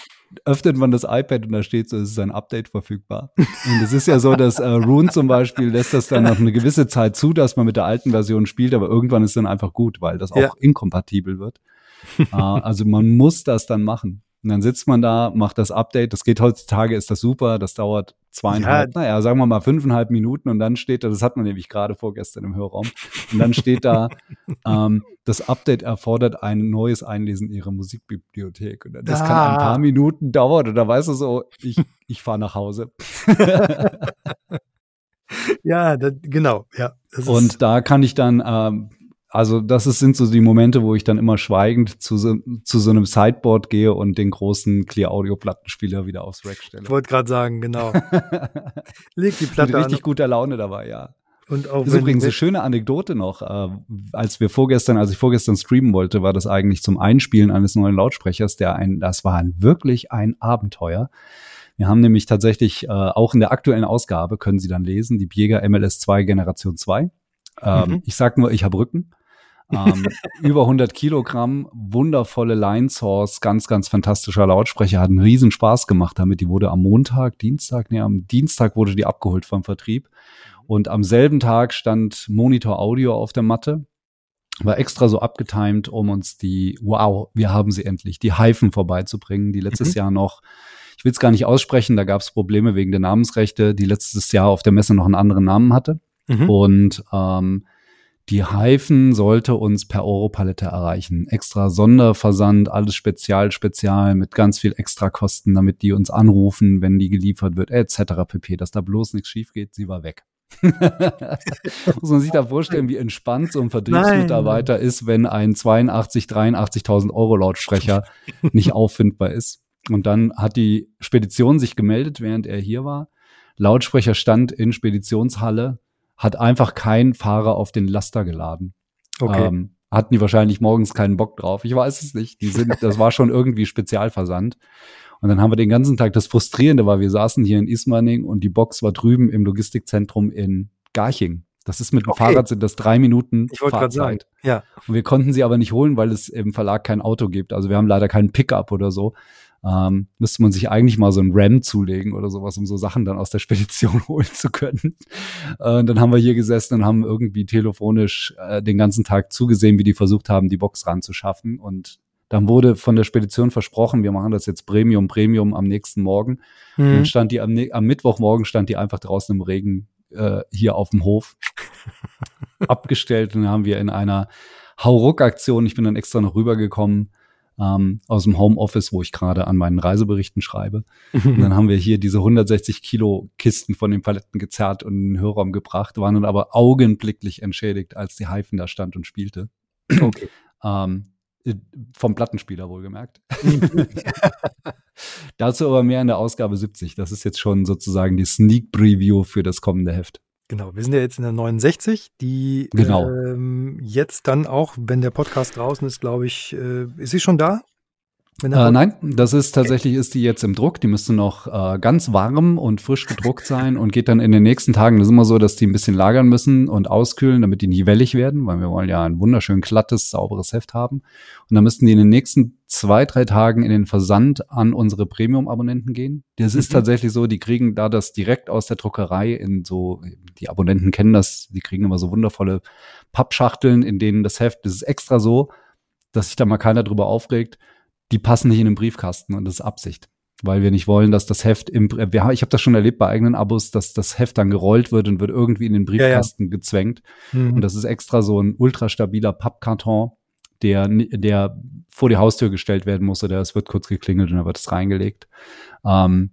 öffnet man das iPad und da steht so, es ist ein Update verfügbar. Und es ist ja so, dass äh, Rune zum Beispiel lässt das dann noch eine gewisse Zeit zu, dass man mit der alten Version spielt, aber irgendwann ist dann einfach gut, weil das auch Ja. inkompatibel wird. Äh, also man muss das dann machen. Und dann sitzt man da, macht das Update. Das geht heutzutage, ist das super. Das dauert zweieinhalb, naja, sagen wir mal fünfeinhalb Minuten und dann steht da, das hat man nämlich gerade vorgestern im Hörraum, und dann steht da, ähm, das Update erfordert ein neues Einlesen ihrer Musikbibliothek. Und das kann ein Ah. paar Minuten dauern und da weißt du so, ich, ich fahre nach Hause. Ja, das, genau, ja. Und da kann ich dann, ähm, also das ist, sind so die Momente, wo ich dann immer schweigend zu so, zu so einem Sideboard gehe und den großen Clear Audio Plattenspieler wieder aufs Rack stelle. ich wollte gerade sagen, genau. Leg die Mit Platte an richtig guter Laune dabei, ja. und auch Das ist übrigens eine schöne Anekdote noch. Äh, als wir vorgestern, als ich vorgestern streamen wollte, war das eigentlich zum Einspielen eines neuen Lautsprechers, der ein, das war ein, wirklich ein Abenteuer. Wir haben nämlich tatsächlich äh, auch in der aktuellen Ausgabe können Sie dann lesen, die Biega MLS2 Generation 2. Ähm, Mhm. Ich sag nur, ich habe Rücken. Ähm, über 100 Kilogramm, wundervolle Line Source, ganz, ganz fantastischer Lautsprecher, hat einen riesen Spaß gemacht damit. Die wurde am Montag, Dienstag, nee, am Dienstag wurde die abgeholt vom Vertrieb. Und am selben Tag stand Monitor Audio auf der Matte. War extra so abgetimed, um uns die, wow, wir haben sie endlich, die Hyphen vorbeizubringen, die letztes Mhm. Jahr noch, ich will es gar nicht aussprechen, da gab es Probleme wegen der Namensrechte, die letztes Jahr auf der Messe noch einen anderen Namen hatte. Mhm. Und ähm, die Hyphen sollte uns per Europalette erreichen. Extra Sonderversand, alles spezial, spezial, mit ganz viel Extrakosten, damit die uns anrufen, wenn die geliefert wird, etc. pp. Dass da bloß nichts schief geht, sie war weg. Muss man sich da vorstellen, wie entspannt so ein Vertriebsmitarbeiter ist, wenn ein 82, 83.000 Euro Lautsprecher nicht auffindbar ist. Und dann hat die Spedition sich gemeldet, während er hier war. Lautsprecher stand in Speditionshalle, hat einfach kein Fahrer auf den Laster geladen. okay. Ähm, hatten die wahrscheinlich morgens keinen Bock drauf. Ich weiß es nicht. Die sind, das war schon irgendwie Spezialversand. Und dann haben wir den ganzen Tag, das Frustrierende war, wir saßen hier in Ismaning und die Box war drüben im Logistikzentrum in Garching. Das ist mit dem Okay. Fahrrad sind das drei Minuten ich gerade sagen, Fahrzeit. ja. Und wir konnten sie aber nicht holen, weil es im Verlag kein Auto gibt. Also wir haben leider keinen Pickup oder so. Ähm, müsste man sich eigentlich mal so ein RAM zulegen oder sowas, um so Sachen dann aus der Spedition holen zu können. Äh, dann haben wir hier gesessen und haben irgendwie telefonisch äh, den ganzen Tag zugesehen, wie die versucht haben, die Box ranzuschaffen. Und Dann wurde von der Spedition versprochen, wir machen das jetzt Premium, Premium am nächsten Morgen. Mhm. Und dann stand die am, am, Mittwochmorgen stand die einfach draußen im Regen äh, hier auf dem Hof abgestellt. Und dann haben wir in einer Hauruck-Aktion, ich bin dann extra noch rübergekommen, ähm, aus dem Homeoffice, wo ich gerade an meinen Reiseberichten schreibe. Und dann haben wir hier diese 160 Kilo Kisten von den Paletten gezerrt und in den Hörraum gebracht, waren dann aber augenblicklich entschädigt, als die Hyphen da stand und spielte. Okay. ähm, vom Plattenspieler wohlgemerkt. Dazu aber mehr in der Ausgabe 70. Das ist jetzt schon sozusagen die Sneak Preview für das kommende Heft. Genau, wir sind ja jetzt in der 69, die genau. ähm, jetzt dann auch, wenn der Podcast draußen ist, glaube ich, äh, ist sie schon da? Äh, nein, das ist tatsächlich ist die jetzt im Druck. Die müsste noch äh, ganz warm und frisch gedruckt sein und geht dann in den nächsten Tagen. Das ist immer so, dass die ein bisschen lagern müssen und auskühlen, damit die nie wellig werden, weil wir wollen ja ein wunderschön glattes, sauberes Heft haben. Und dann müssten die in den nächsten zwei, drei Tagen in den Versand an unsere Premium-Abonnenten gehen. Das ist mhm. tatsächlich so, die kriegen da das direkt aus der Druckerei in so, die Abonnenten kennen das, die kriegen immer so wundervolle Pappschachteln, in denen das Heft, das ist extra so, dass sich da mal keiner drüber aufregt die passen nicht in den Briefkasten und das ist Absicht. Weil wir nicht wollen, dass das Heft im, ich habe das schon erlebt bei eigenen Abos, dass das Heft dann gerollt wird und wird irgendwie in den Briefkasten ja, ja. gezwängt. Mhm. Und das ist extra so ein ultrastabiler Pappkarton, der, der vor die Haustür gestellt werden muss oder es wird kurz geklingelt und dann wird es reingelegt. Ähm,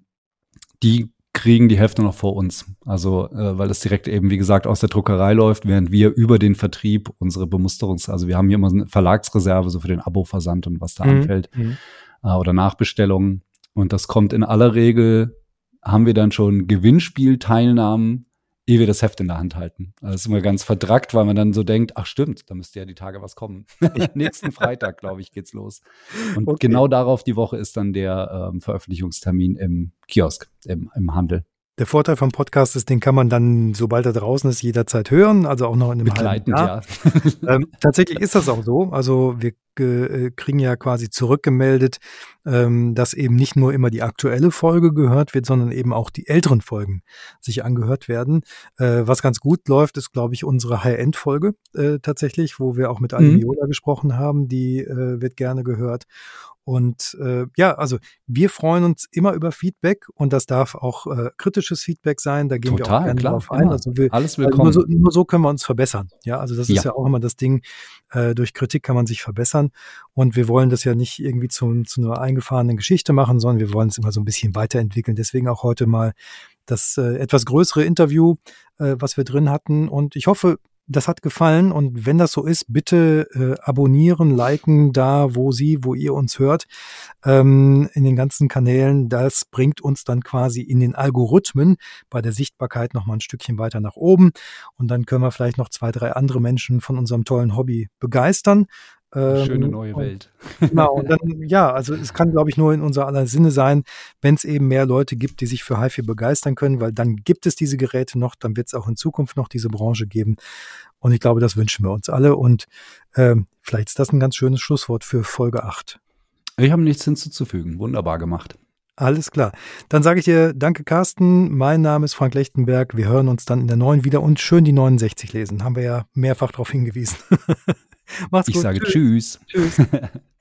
die kriegen die Hefte noch vor uns. Also, äh, weil es direkt eben, wie gesagt, aus der Druckerei läuft, während wir über den Vertrieb unsere Bemusterungs-, also wir haben hier immer eine Verlagsreserve, so für den Abo-Versand und was da mhm. anfällt, mhm. äh, oder Nachbestellungen. Und das kommt in aller Regel, haben wir dann schon Gewinnspielteilnahmen ehe wir das Heft in der Hand halten. Also das ist immer ganz verdrackt, weil man dann so denkt, ach stimmt, da müsste ja die Tage was kommen. Nächsten Freitag, glaube ich, geht's los. Und okay. genau darauf die Woche ist dann der ähm, Veröffentlichungstermin im Kiosk, im, im Handel. Der Vorteil vom Podcast ist, den kann man dann, sobald er draußen ist, jederzeit hören, also auch noch in einem Begleitend, halben Jahr. Ja. ähm, tatsächlich ist das auch so. Also wir kriegen ja quasi zurückgemeldet, ähm, dass eben nicht nur immer die aktuelle Folge gehört wird, sondern eben auch die älteren Folgen sich angehört werden. Äh, was ganz gut läuft, ist, glaube ich, unsere High-End-Folge äh, tatsächlich, wo wir auch mit Ali mhm. gesprochen haben. Die äh, wird gerne gehört. Und äh, ja, also wir freuen uns immer über Feedback und das darf auch äh, kritisches Feedback sein. Da gehen Total, wir auch gerne klar, drauf ein. Also wir, Alles willkommen. Also nur, so, nur so können wir uns verbessern. Ja, also das ja. ist ja auch immer das Ding. Äh, durch Kritik kann man sich verbessern und wir wollen das ja nicht irgendwie zu, zu einer eingefahrenen Geschichte machen, sondern wir wollen es immer so ein bisschen weiterentwickeln. Deswegen auch heute mal das äh, etwas größere Interview, äh, was wir drin hatten. Und ich hoffe, das hat gefallen und wenn das so ist, bitte äh, abonnieren, liken da, wo Sie, wo ihr uns hört, ähm, in den ganzen Kanälen. Das bringt uns dann quasi in den Algorithmen bei der Sichtbarkeit noch mal ein Stückchen weiter nach oben und dann können wir vielleicht noch zwei, drei andere Menschen von unserem tollen Hobby begeistern. Schöne ähm, neue Welt. Genau, und dann, ja, also es kann, glaube ich, nur in unser aller Sinne sein, wenn es eben mehr Leute gibt, die sich für HiFi begeistern können, weil dann gibt es diese Geräte noch, dann wird es auch in Zukunft noch diese Branche geben. Und ich glaube, das wünschen wir uns alle. Und ähm, vielleicht ist das ein ganz schönes Schlusswort für Folge 8. Ich habe nichts hinzuzufügen. Wunderbar gemacht. Alles klar. Dann sage ich dir Danke, Carsten. Mein Name ist Frank Lechtenberg. Wir hören uns dann in der neuen wieder und schön die 69 lesen. Haben wir ja mehrfach darauf hingewiesen. Mach's gut. Ich sage Tschüss. Tschüss.